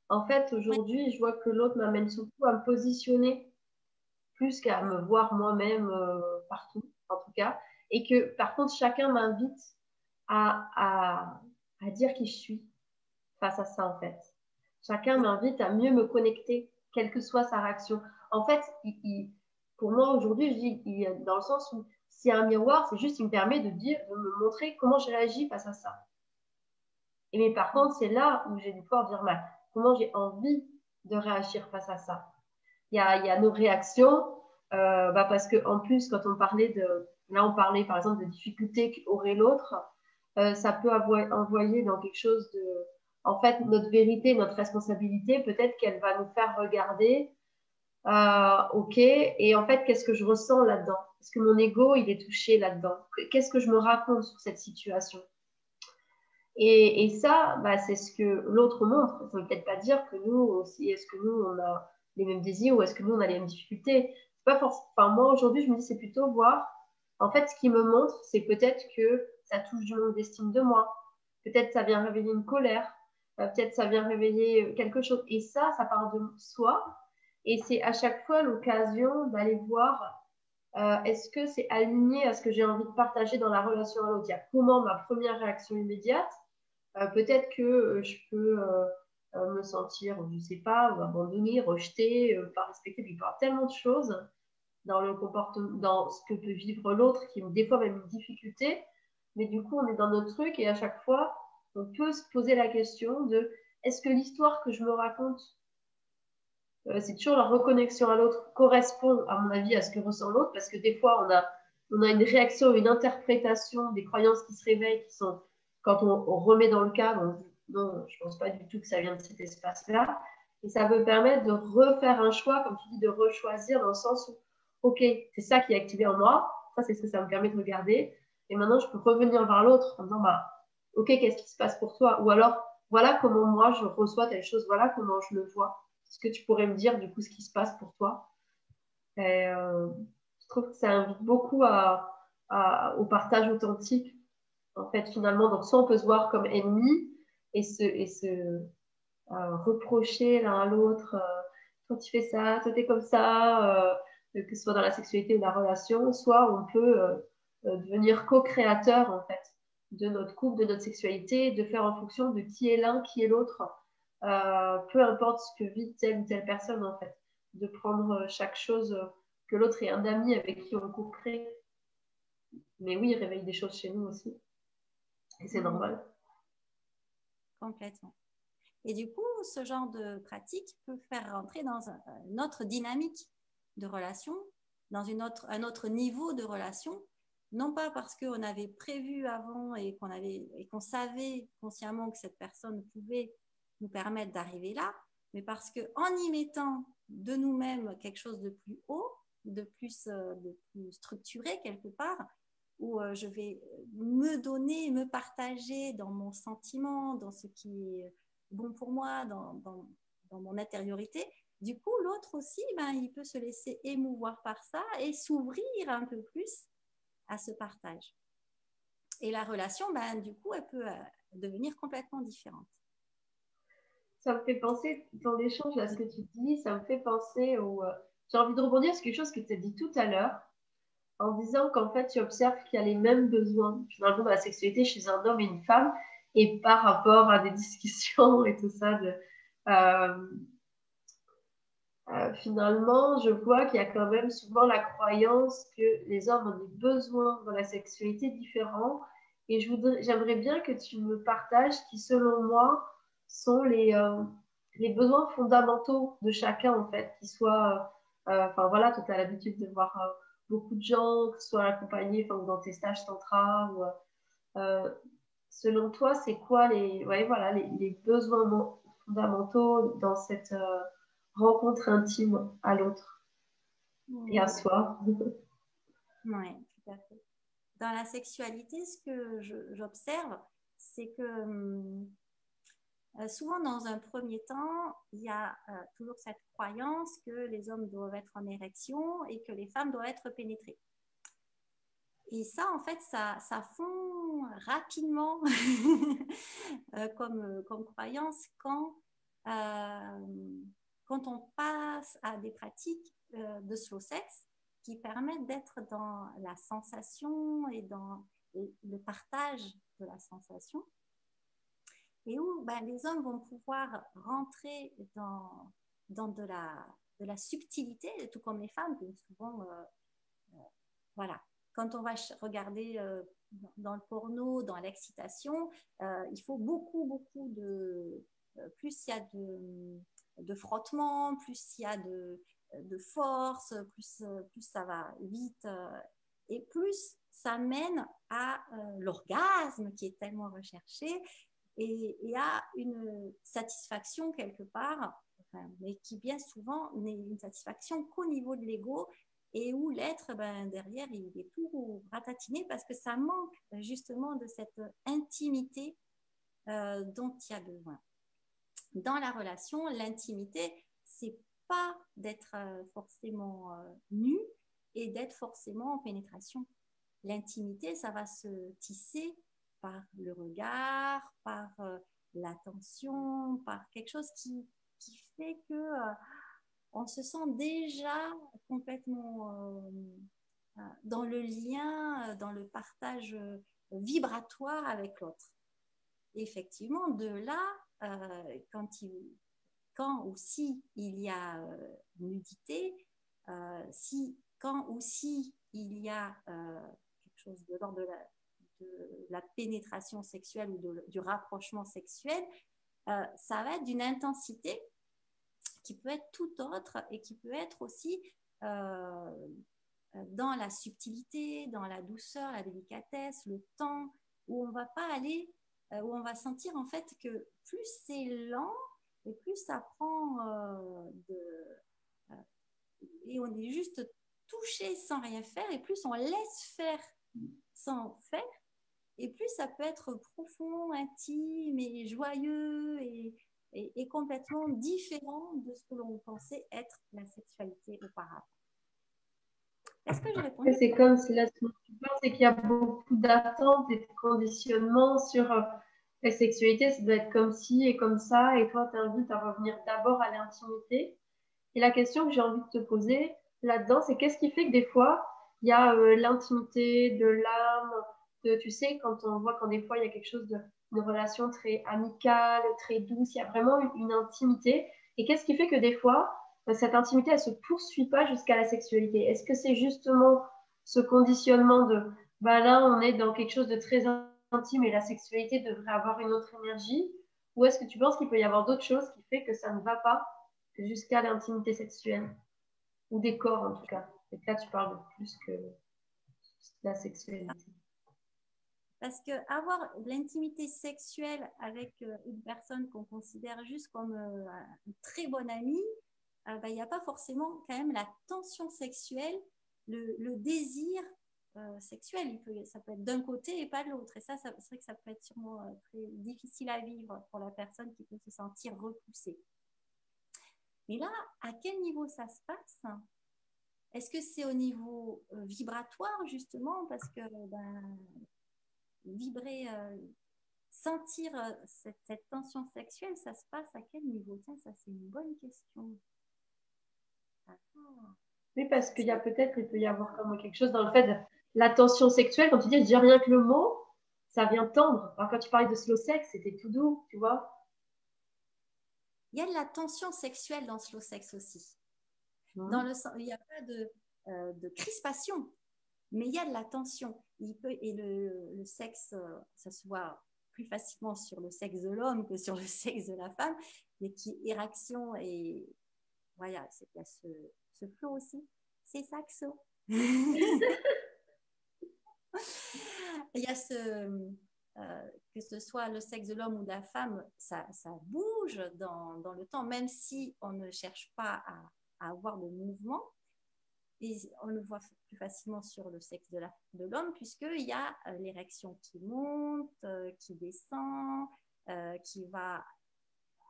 Speaker 2: En fait, aujourd'hui, je vois que l'autre m'amène surtout à me positionner plus qu'à me voir moi-même euh, partout, en tout cas. Et que, par contre, chacun m'invite à, à dire qui je suis face à ça en fait. Chacun m'invite à mieux me connecter, quelle que soit sa réaction. En fait, pour moi aujourd'hui, dans le sens où s'il y a un miroir, c'est juste, il me permet de me montrer comment je réagis face à ça. Et mais par contre, c'est là où j'ai dû pouvoir dire bah, comment j'ai envie de réagir face à ça. Il y a, il y a nos réactions, euh, bah parce que en plus, quand on parlait de, là, on parlait par exemple de difficultés qu'aurait l'autre. Euh, ça peut envoyer dans quelque chose de, en fait, notre vérité, notre responsabilité, peut-être qu'elle va nous faire regarder, euh, ok, et en fait, qu'est-ce que je ressens là-dedans? Est-ce que mon ego, il est touché là-dedans? Qu'est-ce que je me raconte sur cette situation? Et, ça, bah, c'est ce que l'autre montre. Ça ne veut peut-être pas dire que nous aussi, est-ce que nous, on a les mêmes désirs ou est-ce que nous, on a les mêmes difficultés pas forcément. Moi, aujourd'hui, je me dis, c'est plutôt voir. En fait, ce qui me montre, c'est peut-être que ça touche du manque d'estime de moi. Peut-être ça vient réveiller une colère. Euh, peut-être ça vient réveiller euh, quelque chose. Et ça, ça part de soi. Et c'est à chaque fois l'occasion d'aller voir euh, est-ce que c'est aligné à ce que j'ai envie de partager dans la relation à l'autre. Il y a comment ma première réaction immédiate peut-être que je peux me sentir, je ne sais pas, abandonné, rejeté, pas respecté. Il peut y avoir tellement de choses dans le comportement, dans ce que peut vivre l'autre, qui des fois même une difficulté. Mais du coup, on est dans notre truc et à chaque fois, on peut se poser la question de est-ce que l'histoire que je me raconte, euh, c'est toujours la reconnexion à l'autre, correspond, à mon avis, à ce que ressent l'autre? Parce que des fois, on a, on a une réaction, une interprétation des croyances qui se réveillent, qui sont, quand on, remet dans le cadre, non, je ne pense pas du tout que ça vient de cet espace-là. Et ça peut permettre de refaire un choix, comme tu dis, de rechoisir dans le sens où, OK, c'est ça qui est activé en moi, ça c'est ce que ça me permet de regarder. Et maintenant, je peux revenir vers l'autre en disant, bah, OK, qu'est-ce qui se passe pour toi? Ou alors, voilà comment moi je reçois telle chose, voilà comment je le vois. Est-ce que tu pourrais me dire du coup ce qui se passe pour toi? Euh, Je trouve que ça invite beaucoup au partage authentique. En fait, finalement, donc soit on peut se voir comme ennemi et se, euh, reprocher l'un à l'autre. Euh, toi, tu fais ça, toi, tu es comme ça, que ce soit dans la sexualité ou la relation, soit on peut devenir co-créateur en fait de notre couple, de notre sexualité, de faire en fonction de qui est l'un, qui est l'autre, euh, peu importe ce que vit telle ou telle personne en fait, de prendre chaque chose que l'autre est un ami avec qui on couperait. Mais oui, il réveille des choses chez nous aussi. Et c'est normal.
Speaker 1: Complètement. Et du coup, ce genre de pratique peut faire rentrer dans une autre dynamique de relation, dans une autre, un autre niveau de relation, non pas parce qu'on avait prévu avant et qu'on savait consciemment que cette personne pouvait nous permettre d'arriver là, mais parce que en y mettant de nous-mêmes quelque chose de plus haut, de plus, euh, de plus structuré quelque part, où euh, je vais me donner, me partager dans mon sentiment, dans ce qui est bon pour moi, dans, dans, dans mon intériorité. Du coup, l'autre aussi, ben, il peut se laisser émouvoir par ça et s'ouvrir un peu plus à ce partage. Et la relation, ben, du coup, elle peut euh, devenir complètement différente.
Speaker 2: Ça me fait penser, dans l'échange à ce que tu dis, ça me fait penser au... Euh, j'ai envie de rebondir sur quelque chose que tu as dit tout à l'heure, en disant qu'en fait, tu observes qu'il y a les mêmes besoins, finalement, la sexualité chez un homme et une femme, et par rapport à des discussions et tout ça, de, euh, euh, finalement, je vois qu'il y a quand même souvent la croyance que les hommes ont des besoins dans la sexualité différents. Et j'aimerais bien que tu me partages qui, selon moi, sont les, euh, besoins fondamentaux de chacun, en fait, qui soient, euh, enfin voilà, tu as l'habitude de voir beaucoup de gens, que ce soit accompagnés dans tes stages tantra. Selon toi, c'est quoi les, ouais, voilà, les, besoins fondamentaux dans cette rencontre intime à l'autre et à soi.
Speaker 1: oui, tout à fait. Dans la sexualité, ce que j'observe, c'est que hum, euh, souvent dans un premier temps, il y a euh, toujours cette croyance que les hommes doivent être en érection et que les femmes doivent être pénétrées. Et ça, en fait, ça, ça fond rapidement euh, comme, comme croyance quand quand on passe à des pratiques euh, de slow sex qui permettent d'être dans la sensation et dans le partage de la sensation, et où ben, les hommes vont pouvoir rentrer dans, de, la, subtilité, tout comme les femmes, souvent, euh, euh, voilà, quand on va regarder dans le porno, dans l'excitation, il faut beaucoup, beaucoup de... plus il y a de de frottement, plus il y a de, force, plus, plus ça va vite euh, et plus ça mène à euh, l'orgasme qui est tellement recherché et, à une satisfaction quelque part, mais qui bien souvent n'est une satisfaction qu'au niveau de l'ego et où l'être, ben, derrière, il est tout ratatiné parce que ça manque justement de cette intimité euh, dont il y a besoin dans la relation, l'intimité, c'est pas d'être euh, forcément euh, nu et d'être forcément en pénétration. L'intimité, ça va se tisser par le regard, par euh, l'attention, par quelque chose qui, qui fait que on se sent déjà complètement dans le lien, dans le partage vibratoire avec l'autre. effectivement, de là, euh, quand, il, ou si il y a euh, nudité, euh, si, quand ou si il y a quelque chose de l'ordre de la, pénétration sexuelle ou de, du rapprochement sexuel, ça va être d'une intensité qui peut être tout autre et qui peut être aussi dans la subtilité, dans la douceur, la délicatesse, le temps, où on va pas aller où on va sentir en fait que plus c'est lent et plus ça prend euh, de... Euh, et on est juste touché sans rien faire et plus on laisse faire sans faire et plus ça peut être profond, intime et joyeux et, et, complètement différent de ce que l'on pensait être la sexualité auparavant.
Speaker 2: Est-ce que je réponds C'est comme si là, ce tu penses, c'est qu'il y a beaucoup d'attentes et de conditionnements sur la sexualité, ça doit être comme ci et comme ça, et toi, tu invites à revenir d'abord à l'intimité. Et la question que j'ai envie de te poser là-dedans, c'est qu'est-ce qui fait que des fois, il y a euh, l'intimité, de l'âme, de, tu sais, quand on voit quand des fois, il y a quelque chose de, une relation très amicale, très douce, il y a vraiment une, intimité. Et qu'est-ce qui fait que des fois, cette intimité, elle ne se poursuit pas jusqu'à la sexualité. Est-ce que c'est justement ce conditionnement de, bah là, on est dans quelque chose de très intime et la sexualité devrait avoir une autre énergie? Ou est-ce que tu penses qu'il peut y avoir d'autres choses qui fait que ça ne va pas jusqu'à l'intimité sexuelle? Ou des corps en tout cas. Et là, tu parles plus que la sexualité.
Speaker 1: Parce que avoir l'intimité sexuelle avec euh, une personne qu'on considère juste comme euh, un très bon ami, ben, il n'y a pas forcément quand même la tension sexuelle, le, désir euh, sexuel. Ça peut être d'un côté et pas de l'autre. Et ça, c'est vrai que ça peut être sûrement euh, très difficile à vivre pour la personne qui peut se sentir repoussée. Mais là, à quel niveau ça se passe? Est-ce que c'est au niveau euh, vibratoire, justement, parce que ben, vibrer, sentir cette, tension sexuelle, ça se passe à quel niveau? Tiens, ça, c'est une bonne question.
Speaker 2: Oui, parce qu'il y a peut-être, il peut y avoir comme quelque chose dans le fait de la tension sexuelle, quand tu dis déjà rien que le mot, ça vient tendre. Alors quand tu parlais de slow sex, c'était tout doux, tu vois.
Speaker 1: Il y a de la tension sexuelle dans slow sex aussi. Mmh. Dans le, il n'y a pas de, euh, de, crispation, mais il y a de la tension. Il peut, et le, le sexe, euh, ça se voit plus facilement sur le sexe de l'homme que sur le sexe de la femme, mais qui érection et voilà, il y a ce, ce flot aussi. C'est saxo. Il y a ce, euh, que ce soit le sexe de l'homme ou de la femme, ça, bouge dans, dans, le temps, même si on ne cherche pas à, avoir de mouvement. Et on le voit plus facilement sur le sexe de l'homme, puisqu'il y a euh, l'érection qui monte, euh, qui descend, qui va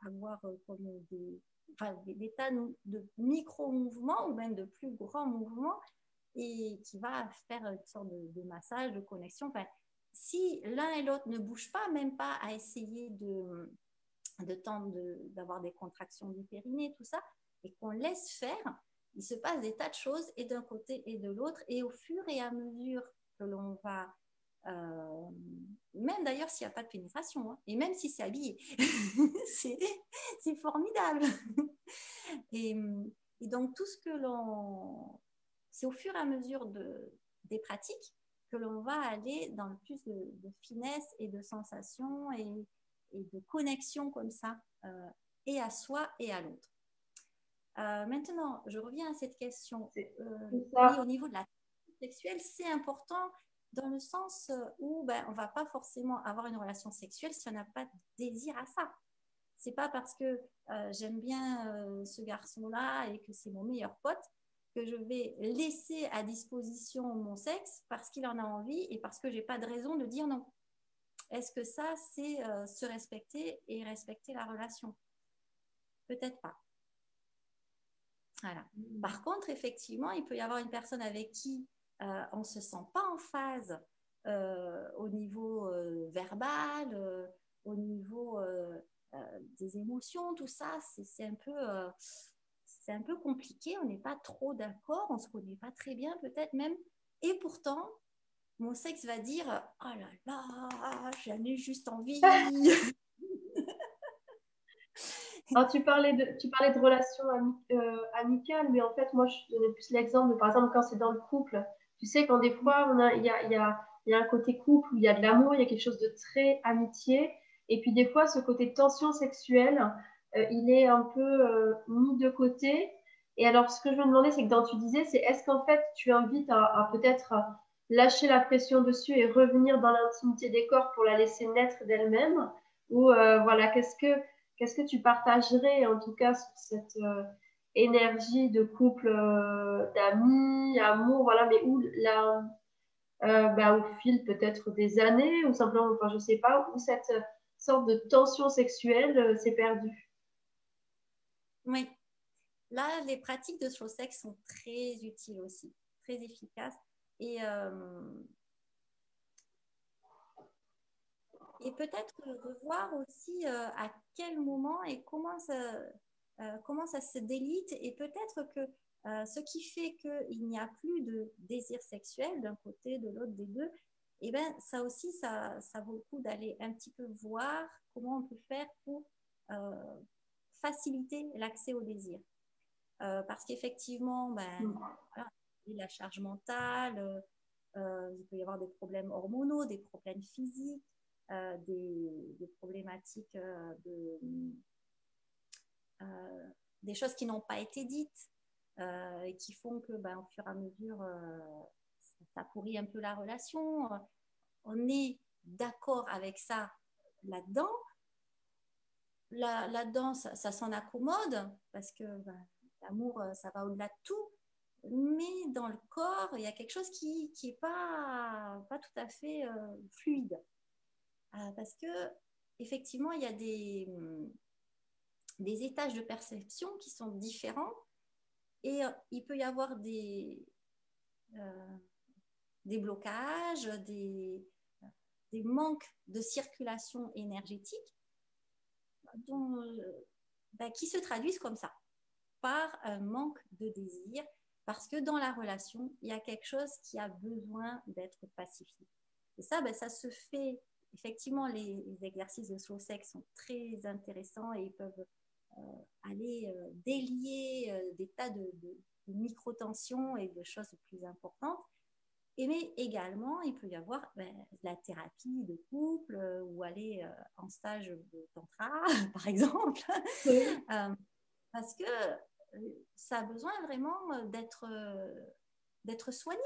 Speaker 1: avoir comme des, enfin, des, tas de micro-mouvements ou même de plus grands mouvements et qui va faire une sorte de, massage, de connexion. Enfin, si l'un et l'autre ne bougent pas, même pas à essayer de, de tendre d'avoir des contractions du périnée, tout ça, et qu'on laisse faire, il se passe des tas de choses et d'un côté et de l'autre. Et au fur et à mesure que l'on va, euh, même d'ailleurs s'il n'y a pas de pénétration, hein, et même si c'est habillé, c'est formidable. et, et, donc tout ce que l'on c'est au fur et à mesure de, des pratiques que l'on va aller dans le plus de, finesse et de sensations et, de connexion comme ça, euh, et à soi et à l'autre. Euh, maintenant, je reviens à cette question. Euh, au niveau de la sexuelle, c'est important dans le sens où ben, on ne va pas forcément avoir une relation sexuelle si on n'a pas de désir à ça. C'est pas parce que j'aime bien ce garçon-là et que c'est mon meilleur pote que je vais laisser à disposition mon sexe parce qu'il en a envie et parce que j'ai pas de raison de dire non. Est-ce que ça, c'est euh, se respecter et respecter la relation? Peut-être pas. Voilà. Mm. Par contre, effectivement, il peut y avoir une personne avec qui euh, on ne se sent pas en phase euh, au niveau verbal, au niveau des émotions, tout ça. C'est un peu c'est un peu compliqué, on n'est pas trop d'accord, on ne se connaît pas très bien peut-être même. Et pourtant, mon sexe va dire Oh là là, j'en ai juste envie.
Speaker 2: Alors, tu parlais de, tu parlais de relations euh, amicales, mais en fait, moi, je donnais plus l'exemple par exemple, quand c'est dans le couple. Tu sais, quand des fois, il y a, un côté couple où il y a de l'amour, il y a quelque chose de très amitié. Et puis, des fois, ce côté tension sexuelle, euh, il est un peu euh, mis de côté. Et alors, ce que je me demandais, c'est que dans tu disais, c'est est-ce qu'en fait, tu invites à, peut-être lâcher la pression dessus et revenir dans l'intimité des corps pour la laisser naître d'elle-même? Ou voilà, qu'est-ce que Qu'est-ce que tu partagerais en tout cas sur cette euh, énergie de couple, euh, d'amis, amour, voilà, mais où là, euh, bah, au fil peut-être des années ou simplement, enfin je sais pas, où cette sorte de tension sexuelle s'est perdue
Speaker 1: Oui. Là, les pratiques de slow sex sont très utiles aussi, très efficaces. Et et peut-être revoir aussi euh, à quel moment et comment ça, euh, comment ça se délite et peut-être que euh, ce qui fait qu'il n'y a plus de désir sexuel d'un côté, de l'autre, des deux, et eh ben, ça aussi, ça, ça vaut le coup d'aller un petit peu voir comment on peut faire pour faciliter l'accès au désir. parce qu'effectivement, ben, mm. la charge mentale, il peut y avoir des problèmes hormonaux, des problèmes physiques, euh, des, problématiques euh, de, euh, des choses qui n'ont pas été dites et qui font que, ben, au fur et à mesure, ça pourrit un peu la relation. On est d'accord avec ça là-dedans. Là-dedans, ça, s'en accommode parce que ben, l'amour, ça va au-delà de tout. Mais dans le corps, il y a quelque chose qui n'est pas, pas tout à fait fluide. Euh, parce que effectivement, il y a des, des étages de perception qui sont différents et euh, il peut y avoir des, euh, des blocages, des, des, manques de circulation énergétique bah, qui se traduisent comme ça, par un manque de désir, parce que dans la relation, il y a quelque chose qui a besoin d'être pacifié. Et ça, bah, ça se fait effectivement, les, exercices de slow sex sont très intéressants et ils peuvent euh, aller euh, délier euh, des tas de, micro-tensions et de choses plus importantes. Et mais également, il peut y avoir ben, la thérapie de couple ou aller en stage de tantra, par exemple, parce que ça a besoin vraiment d'être d'être soigné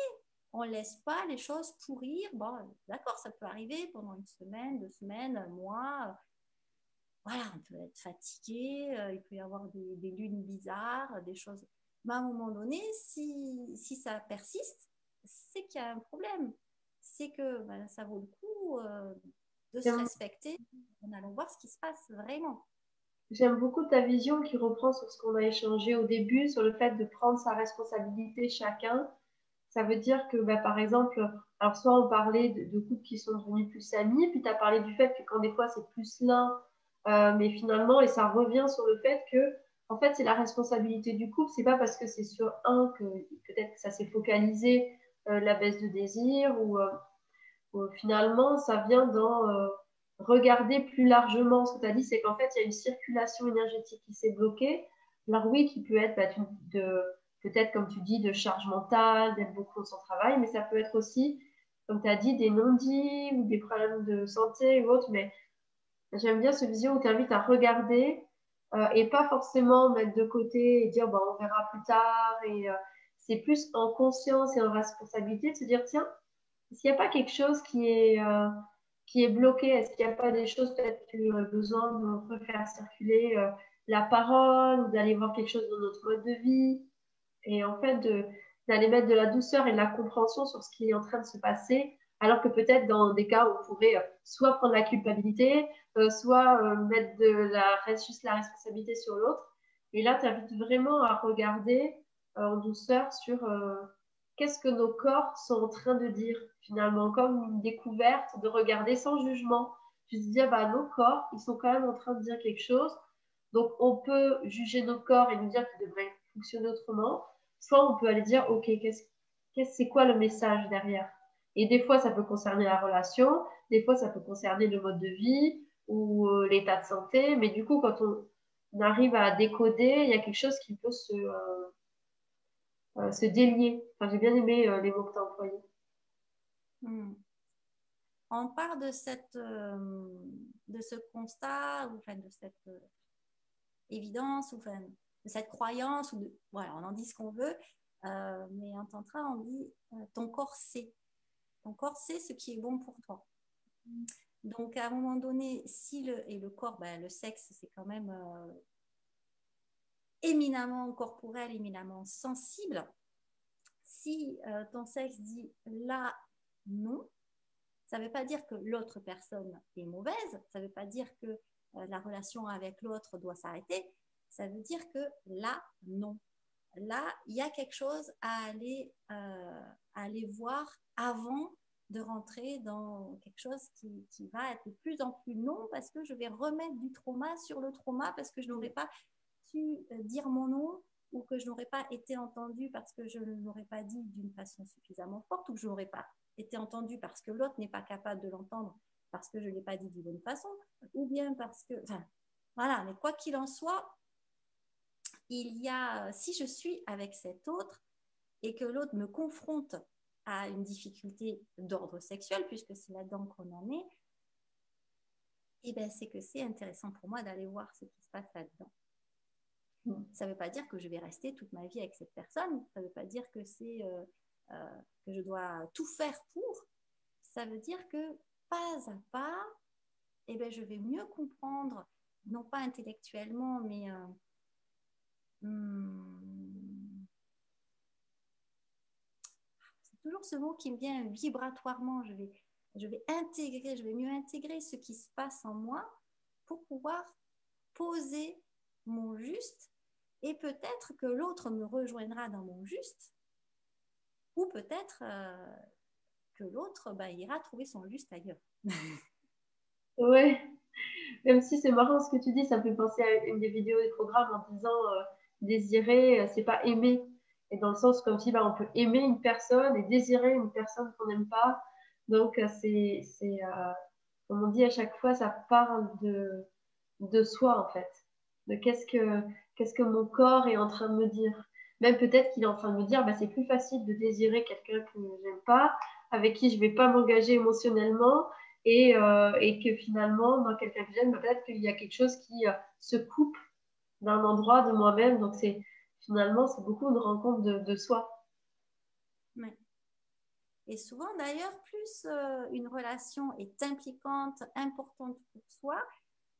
Speaker 1: on ne laisse pas les choses pourrir. Bon, d'accord, ça peut arriver pendant une semaine, deux semaines, un mois. Voilà, on peut être fatigué, euh, il peut y avoir des, lunes bizarres, des choses. Mais à un moment donné, si, ça persiste, c'est qu'il y a un problème. C'est que ben, ça vaut le coup euh, de se respecter en allant voir ce qui se passe vraiment.
Speaker 2: J'aime beaucoup ta vision qui reprend sur ce qu'on a échangé au début, sur le fait de prendre sa responsabilité chacun ça veut dire que, bah, par exemple, alors soit on parlait de, couples qui sont devenus plus amis, puis tu as parlé du fait que quand des fois c'est plus l'un, euh, mais finalement, et ça revient sur le fait que, en fait, c'est la responsabilité du couple. C'est pas parce que c'est sur un que peut-être que ça s'est focalisé euh, la baisse de désir ou, euh, finalement ça vient dans regarder plus largement. Ce que tu as dit, c'est qu'en fait, il y a une circulation énergétique qui s'est bloquée. Alors oui, qui peut être bah, peut-être, comme tu dis, de charge mentale, d'être beaucoup dans son travail, mais ça peut être aussi, comme tu as dit, des non-dits ou des problèmes de santé ou autre. Mais j'aime bien ce vision où tu invites à regarder euh, et pas forcément mettre de côté et dire, bah, on verra plus tard. Et euh, c'est plus en conscience et en responsabilité de se dire, tiens, s'il n'y a pas quelque chose qui est, euh, qui est bloqué, est-ce qu'il n'y a pas des choses peut-être que tu besoin de refaire circuler la parole ou d'aller voir quelque chose dans notre mode de vie? Et en fait d'aller mettre de la douceur et de la compréhension sur ce qui est en train de se passer, alors que peut-être dans des cas où on pourrait euh, soit prendre la culpabilité, euh, soit euh, mettre de la, juste la responsabilité sur l'autre. Et là, tu invites vraiment à regarder en douceur sur qu'est-ce que nos corps sont en train de dire, finalement, comme une découverte, de regarder sans jugement. Juste dire, bah, nos corps, ils sont quand même en train de dire quelque chose. Donc, on peut juger nos corps et nous dire qu'ils devraient fonctionner autrement, soit on peut aller dire, OK, c'est quoi le message derrière? Et des fois, ça peut concerner la relation, des fois, ça peut concerner le mode de vie ou euh, l'état de santé. Mais du coup, quand on, arrive à décoder, il y a quelque chose qui peut se, euh, euh, se délier. Enfin, j'ai bien aimé les mots que tu as employés.
Speaker 1: Hmm. On part de, cette, de ce constat, ou enfin, de cette évidence, ou enfin, de cette croyance, ou voilà, on en dit ce qu'on veut, mais en tantra, on dit ton corps sait. Corps sait ce qui est bon pour toi. Donc, à un moment donné, si le, et le corps, ben, le sexe, c'est quand même euh, éminemment corporel, éminemment sensible. Si euh, ton sexe dit là, non, ça ne veut pas dire que l'autre personne est mauvaise, ça ne veut pas dire que euh, la relation avec l'autre doit s'arrêter, ça veut dire que là, non. Là, il y a quelque chose à aller, à aller voir avant de rentrer dans quelque chose qui, va être de plus en plus long parce que je vais remettre du trauma sur le trauma parce que je n'aurais pas su euh, dire mon nom ou que je n'aurais pas été entendue parce que je ne l'aurais pas dit d'une façon suffisamment forte ou que je n'aurais pas été entendue parce que l'autre n'est pas capable de l'entendre parce que je ne l'ai pas dit d'une bonne façon ou bien parce que... Voilà, mais quoi qu'il en soit, il y a, si je suis avec cet autre et que l'autre me confronte à une difficulté d'ordre sexuel, puisque c'est là-dedans qu'on en est, et eh ben, c'est que c'est intéressant pour moi d'aller voir ce qui se passe là-dedans. Hmm. Ça ne veut pas dire que je vais rester toute ma vie avec cette personne. Ça ne veut pas dire que c'est euh, euh, que je dois tout faire pour. Ça veut dire que pas à pas, eh ben, je vais mieux comprendre, non pas intellectuellement, mais euh, hmm, toujours ce mot qui me vient vibratoirement. Je vais, je vais intégrer, je vais mieux intégrer ce qui se passe en moi pour pouvoir poser mon juste et peut-être que l'autre me rejoindra dans mon juste ou peut-être euh, que l'autre bah, ira trouver son juste ailleurs.
Speaker 2: oui, même si c'est marrant ce que tu dis, ça me fait penser à une des vidéos des programmes en disant euh, désirer, euh, c'est pas aimer et dans le sens comme si bah, on peut aimer une personne et désirer une personne qu'on n'aime pas. Donc, euh, c'est, euh, comme on dit à chaque fois, ça parle de, de soi en fait. De qu'est-ce que, qu'est-ce que mon corps est en train de me dire. Même peut-être qu'il est en train de me dire, bah, c'est plus facile de désirer quelqu'un que j'aime pas, avec qui je vais pas m'engager émotionnellement, et, et, que finalement, dans quelqu'un que j'aime, bah, peut-être qu'il y a quelque chose qui se coupe d'un endroit de moi-même. Donc, c'est, finalement, c'est beaucoup une rencontre de, soi.
Speaker 1: Et souvent, d'ailleurs, plus euh, une relation est impliquante, importante pour soi,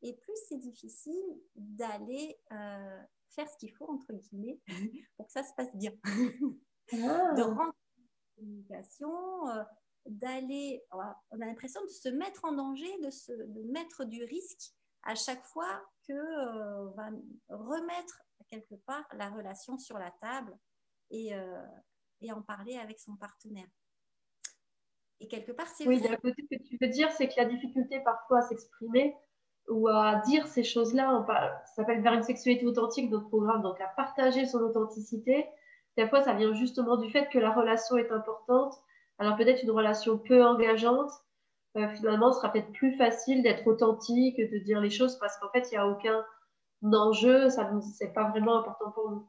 Speaker 1: et plus c'est difficile d'aller euh, faire ce qu'il faut, entre guillemets, pour que ça se passe bien. Ah. de rentrer en communication, euh, d'aller, on a l'impression de se mettre en danger, de, se, de mettre du risque à chaque fois que va remettre quelque part la relation sur la table et, euh, et en parler avec son partenaire.
Speaker 2: Et quelque part, c'est Oui, d'un côté, ce que tu veux dire, c'est que la difficulté parfois à s'exprimer ou à dire ces choses-là, ça s'appelle vers une sexualité authentique, notre programme, donc à partager son authenticité. Des fois, ça vient justement du fait que la relation est importante. Alors peut-être une relation peu engageante, euh, finalement, ce sera peut-être plus facile d'être authentique, de dire les choses parce qu'en fait, il n'y a aucun d'enjeu, ça c'est pas vraiment important pour nous.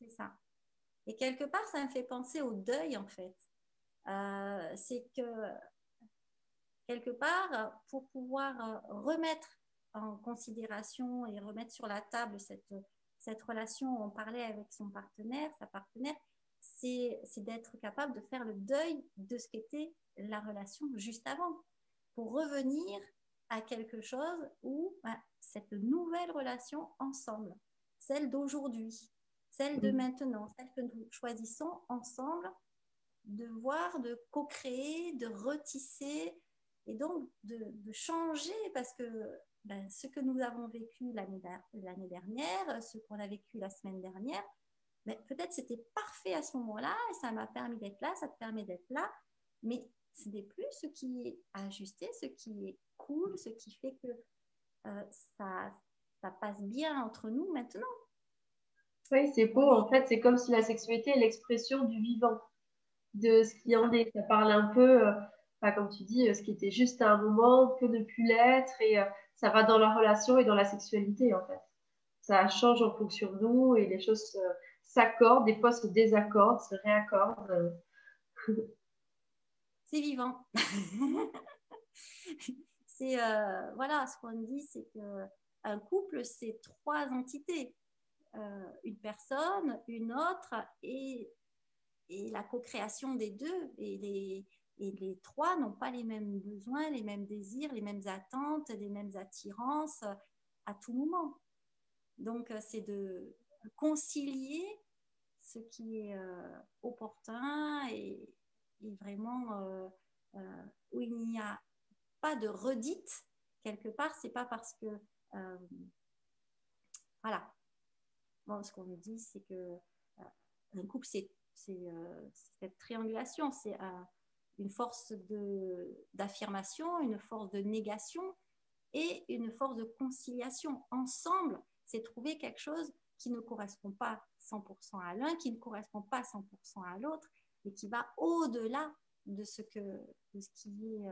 Speaker 1: C'est ça. Et quelque part, ça me fait penser au deuil, en fait. Euh, c'est que, quelque part, pour pouvoir euh, remettre en considération et remettre sur la table cette, cette relation, on parlait avec son partenaire, sa partenaire, c'est d'être capable de faire le deuil de ce qu'était la relation juste avant, pour revenir à quelque chose où bah, cette nouvelle relation ensemble, celle d'aujourd'hui, celle de maintenant, celle que nous choisissons ensemble, de voir, de co-créer, de retisser et donc de, changer parce que ben, ce que nous avons vécu l'année dernière, ce qu'on a vécu la semaine dernière, mais ben, peut-être c'était parfait à ce moment-là et ça m'a permis d'être là, ça te permet d'être là, mais ce n'est plus ce qui est ajusté, ce qui est cool, ce qui fait que euh, ça, ça passe bien entre nous maintenant.
Speaker 2: Oui, c'est beau. En fait, c'est comme si la sexualité est l'expression du vivant. de ce qui en est. Ça parle un peu, comme tu dis, ce qui était juste à un moment peut ne plus l'être et ça va dans la relation et dans la sexualité en fait. Ça change en fonction de nous et les choses s'accordent, des fois se désaccordent, se réaccordent.
Speaker 1: C'est vivant. c'est euh, voilà, ce qu'on dit, c'est que un couple, c'est trois entités. Euh, une personne, une autre et, et la co-création des deux. Et les, et les trois n'ont pas les mêmes besoins, les mêmes désirs, les mêmes attentes, les mêmes attirances à tout moment. Donc, euh, c'est de concilier ce qui est opportun et, vraiment où il n'y a pas de redite quelque part, c'est pas parce que euh, voilà. Ce qu'on me dit, c'est que euh, un couple, c'est euh, cette triangulation, c'est une force d'affirmation, une force de négation et une force de conciliation. Ensemble, c'est trouver quelque chose qui ne correspond pas 100% à l'un, qui ne correspond pas 100% à l'autre, et qui va au-delà de ce que de ce qui est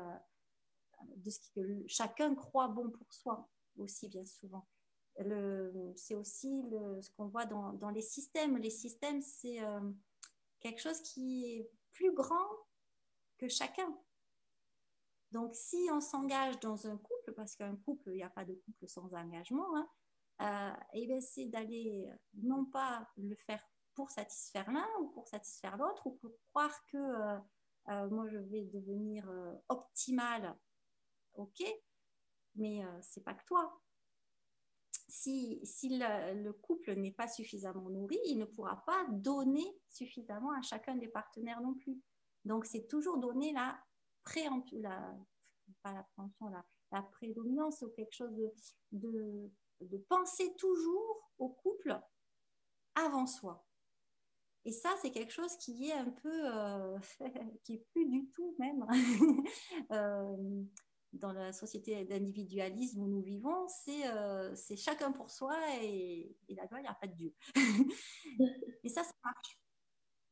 Speaker 1: de ce que chacun croit bon pour soi aussi bien souvent. C'est aussi ce qu'on voit dans, dans, les systèmes. Les systèmes, c'est euh, quelque chose qui est plus grand que chacun. Donc, si on s'engage dans un couple, parce qu'un couple, il n'y a pas de couple sans engagement, hein, euh, et bien c'est d'aller non pas le faire pour satisfaire l'un ou pour satisfaire l'autre, ou pour croire que euh, moi je vais devenir optimal ok, mais euh, c'est pas que toi. Si, si le, couple n'est pas suffisamment nourri, il ne pourra pas donner suffisamment à chacun des partenaires non plus. Donc, c'est toujours donner la, pré la, pas la, prédominance ou quelque chose de, de penser toujours au couple avant soi. Et ça, c'est quelque chose qui est un peu, euh, qui est plus du tout même euh, dans la société d'individualisme où nous vivons, c'est euh, chacun pour soi et, là-bas, il n'y a pas de Dieu. et ça, ça marche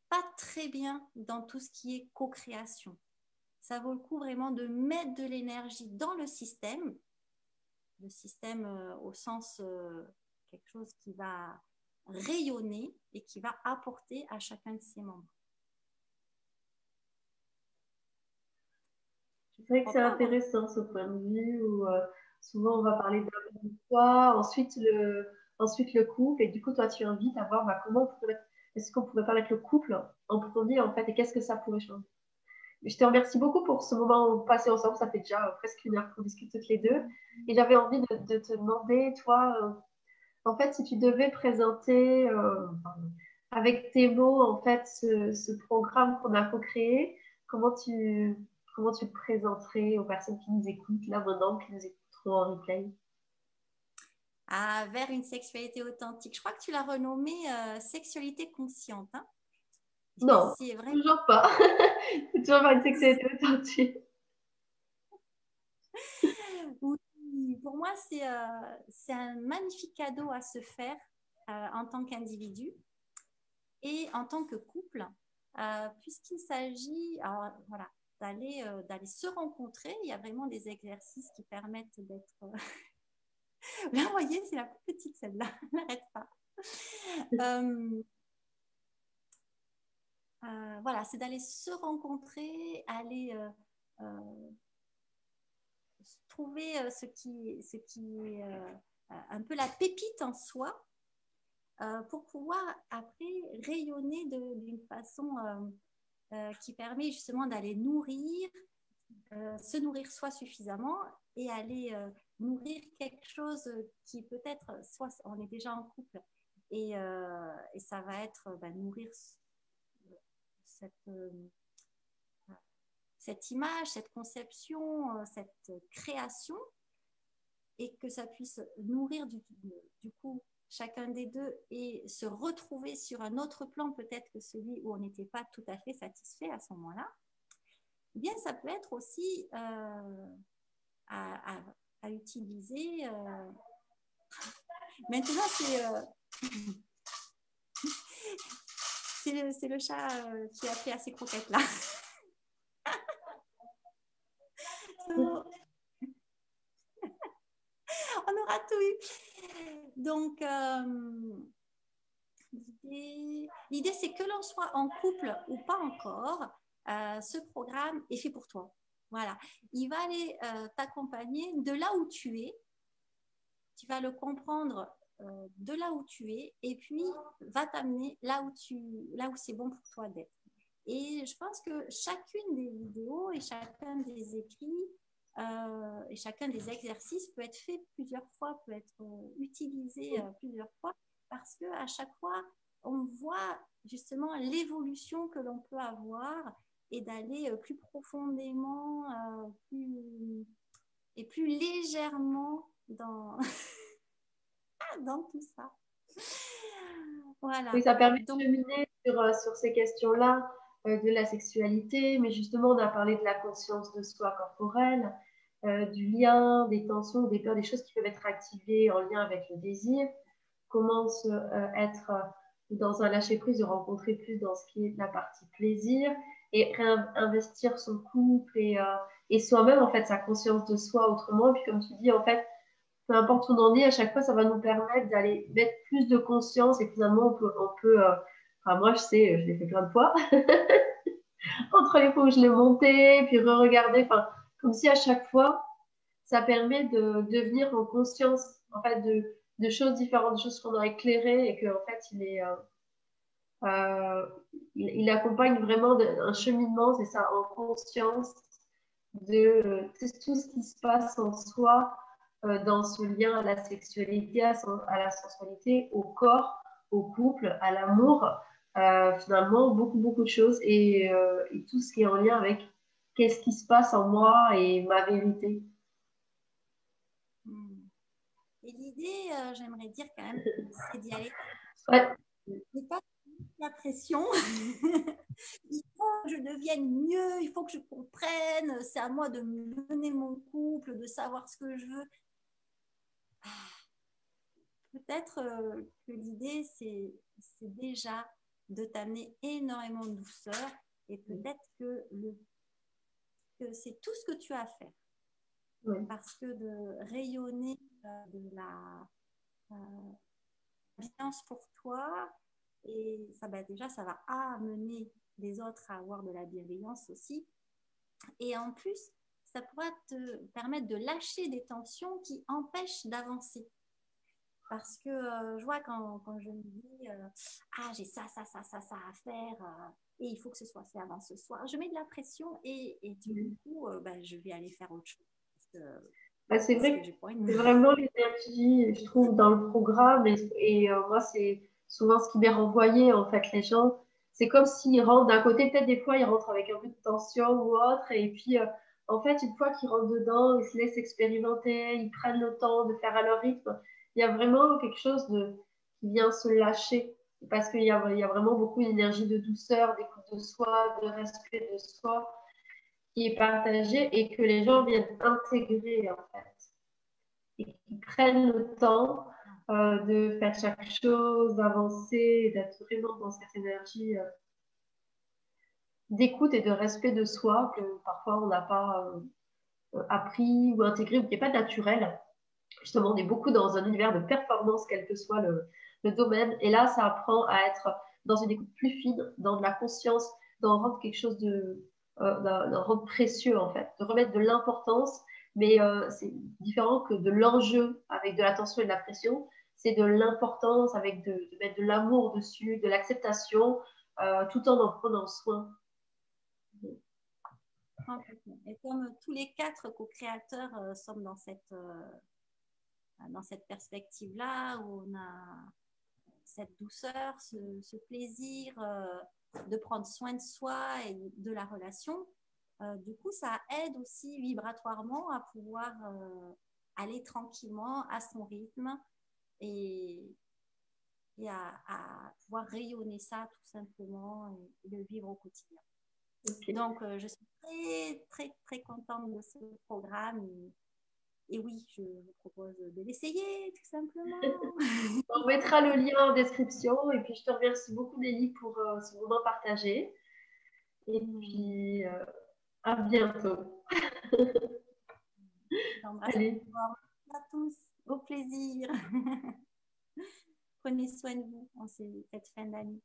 Speaker 1: pas très bien dans tout ce qui est co-création. Ça vaut le coup vraiment de mettre de l'énergie dans le système, le système euh, au sens euh, quelque chose qui va rayonner et qui va apporter à chacun de ses membres.
Speaker 2: C'est vrai que c'est intéressant ce point de vue où euh, souvent on va parler de toi, ensuite le, ensuite le couple, et du coup toi tu invites à voir bah, comment est-ce qu'on pourrait parler avec le couple en premier en fait, et qu'est-ce que ça pourrait changer? Je te remercie beaucoup pour ce moment passé ensemble, ça fait déjà euh, presque une heure qu'on discute toutes les deux, et j'avais envie de, te demander, toi, euh, en fait, si tu devais présenter avec tes mots en fait ce, programme qu'on a co-créé, comment tu comment tu te présenterais aux personnes qui nous écoutent là maintenant, qui nous écouteront en replay?
Speaker 1: Ah, Vers une sexualité authentique. Je crois que tu l'as renommée euh, sexualité consciente. Hein
Speaker 2: non, vrai. toujours pas. C'est toujours pas une sexualité authentique.
Speaker 1: oui, pour moi, c'est euh, un magnifique cadeau à se faire euh, en tant qu'individu et en tant que couple, puisqu'il s'agit, voilà, d'aller euh, d'aller se rencontrer. Il y a vraiment des exercices qui permettent d'être. Euh, là, vous voyez, c'est la petite celle-là. N'arrête pas. Euh, voilà, c'est d'aller se rencontrer, aller trouver ce qui, ce qui est un peu la pépite en soi pour pouvoir après rayonner d'une façon euh, qui permet justement d'aller nourrir, euh, se nourrir soi suffisamment et aller euh, nourrir quelque chose qui peut-être, soit on est déjà en couple et, et ça va être bah, nourrir cette, cette image, cette conception, cette création et que ça puisse nourrir du, coup chacun des deux et se retrouver sur un autre plan peut-être que celui où on n'était pas tout à fait satisfait à ce moment-là, eh bien ça peut être aussi euh, à, utiliser. Euh, maintenant, c'est c'est le, chat euh, qui a fait à ces croquettes-là. On aura tout eu. Donc, euh, l'idée, c'est que l'on soit en couple ou pas encore, euh, ce programme est fait pour toi. Voilà. Il va aller t'accompagner de là où tu es. Tu vas le comprendre de là où tu es et puis va t'amener là où tu là où c'est bon pour toi d'être. Et je pense que chacune des vidéos et chacun des écrits euh, et chacun des exercices peut être fait plusieurs fois, peut être euh, utilisé plusieurs fois parce que à chaque fois on voit justement l'évolution que l'on peut avoir et d'aller plus profondément plus, et plus légèrement dans dans tout ça.
Speaker 2: Voilà. Oui, ça permet de cheminer sur, euh, sur ces questions-là euh, de la sexualité, mais justement, on a parlé de la conscience de soi corporelle, euh, du lien, des tensions, des peurs, des choses qui peuvent être activées en lien avec le désir. Comment se, être dans un lâcher-prise, de rencontrer plus dans ce qui est la partie plaisir et réinvestir son couple et, et soi-même, en fait, sa conscience de soi autrement. Et puis, comme tu dis, en fait, peu importe où on en est, à chaque fois, ça va nous permettre d'aller mettre plus de conscience et finalement, on peut, on peut euh, enfin, moi, je sais, je l'ai fait plein de fois, entre les fois où je l'ai monté, puis re-regarder, enfin, comme si à chaque fois, ça permet de devenir en conscience, en fait, de, de choses différentes, de choses qu'on a éclairées et qu'en fait, il est, euh, euh, il, accompagne vraiment un cheminement, c'est ça, en conscience de tout ce qui se passe en soi, dans ce lien à la sexualité, à, la sensualité, au corps, au couple, à l'amour. Euh, finalement, beaucoup, beaucoup de choses et, euh, et, tout ce qui est en lien avec qu'est-ce qui se passe en moi et ma vérité.
Speaker 1: Hmm. Et l'idée, j'aimerais dire quand même, c'est d'y aller.
Speaker 2: Ouais.
Speaker 1: pas la pression. il faut que je devienne mieux, il faut que je comprenne, c'est à moi de mener mon couple, de savoir ce que je veux peut-être euh, que l'idée, c'est déjà de t'amener énormément de douceur et peut-être que, que c'est tout ce que tu as à faire. Parce que de rayonner euh, de la euh, bienveillance pour toi, et ça, bah, déjà, ça va amener les autres à avoir de la bienveillance aussi. Et en plus, ça pourra te permettre de lâcher des tensions qui empêchent d'avancer. Parce que euh, je vois quand, quand, je me dis euh, Ah, j'ai ça, ça, ça, ça, ça à faire, euh, et il faut que ce soit fait avant ce soir, je mets de la pression et, et du coup, bah, je vais aller faire autre chose.
Speaker 2: Bah, c'est vrai que, c'est vraiment l'énergie, je trouve, dans le programme, et, et moi, c'est souvent ce qui m'est renvoyé, en fait, les gens. C'est comme s'ils rentrent d'un côté, peut-être des fois, ils rentrent avec un peu de tension ou autre, et puis en fait, une fois qu'ils rentrent dedans, ils se laissent expérimenter, ils prennent le temps de faire à leur rythme, il y a vraiment quelque chose de, qui vient se lâcher. Parce qu'il y y a vraiment beaucoup d'énergie de douceur, d'écoute de soi, de respect de soi qui est partagée et que les gens viennent intégrer en fait. Et qui prennent le temps euh, de faire chaque chose, d'avancer, d'être vraiment dans cette énergie. Euh, d'écoute et de respect de soi que parfois on n'a pas euh, appris ou intégré ou qui n'est pas naturel. Justement, on est beaucoup dans un univers de performance, quel que soit le, domaine. Et là, ça apprend à être dans une écoute plus fine, dans de la conscience, d'en rendre quelque chose de euh, rendre précieux en fait, de remettre de l'importance. Mais euh, c'est différent que de l'enjeu avec de l'attention et de la pression. C'est de l'importance avec de, mettre de l'amour dessus, de l'acceptation, tout en en prenant soin.
Speaker 1: Et comme tous les quatre co-créateurs euh, sommes dans cette, euh, dans cette perspective-là, où on a cette douceur, ce, plaisir euh, de prendre soin de soi et de la relation, du coup, ça aide aussi vibratoirement à pouvoir aller tranquillement à son rythme et, et à, pouvoir rayonner ça tout simplement et, et le vivre au quotidien. Donc, je suis très, très, très contente de ce programme. Et oui, je vous propose de l'essayer, tout simplement.
Speaker 2: On mettra le lien en description. Et puis, je te remercie beaucoup, Nelly, pour euh, ce moment partagé. Et puis, euh, à bientôt.
Speaker 1: Allez. à tous. Au plaisir. Prenez soin de vous en cette fin d'année.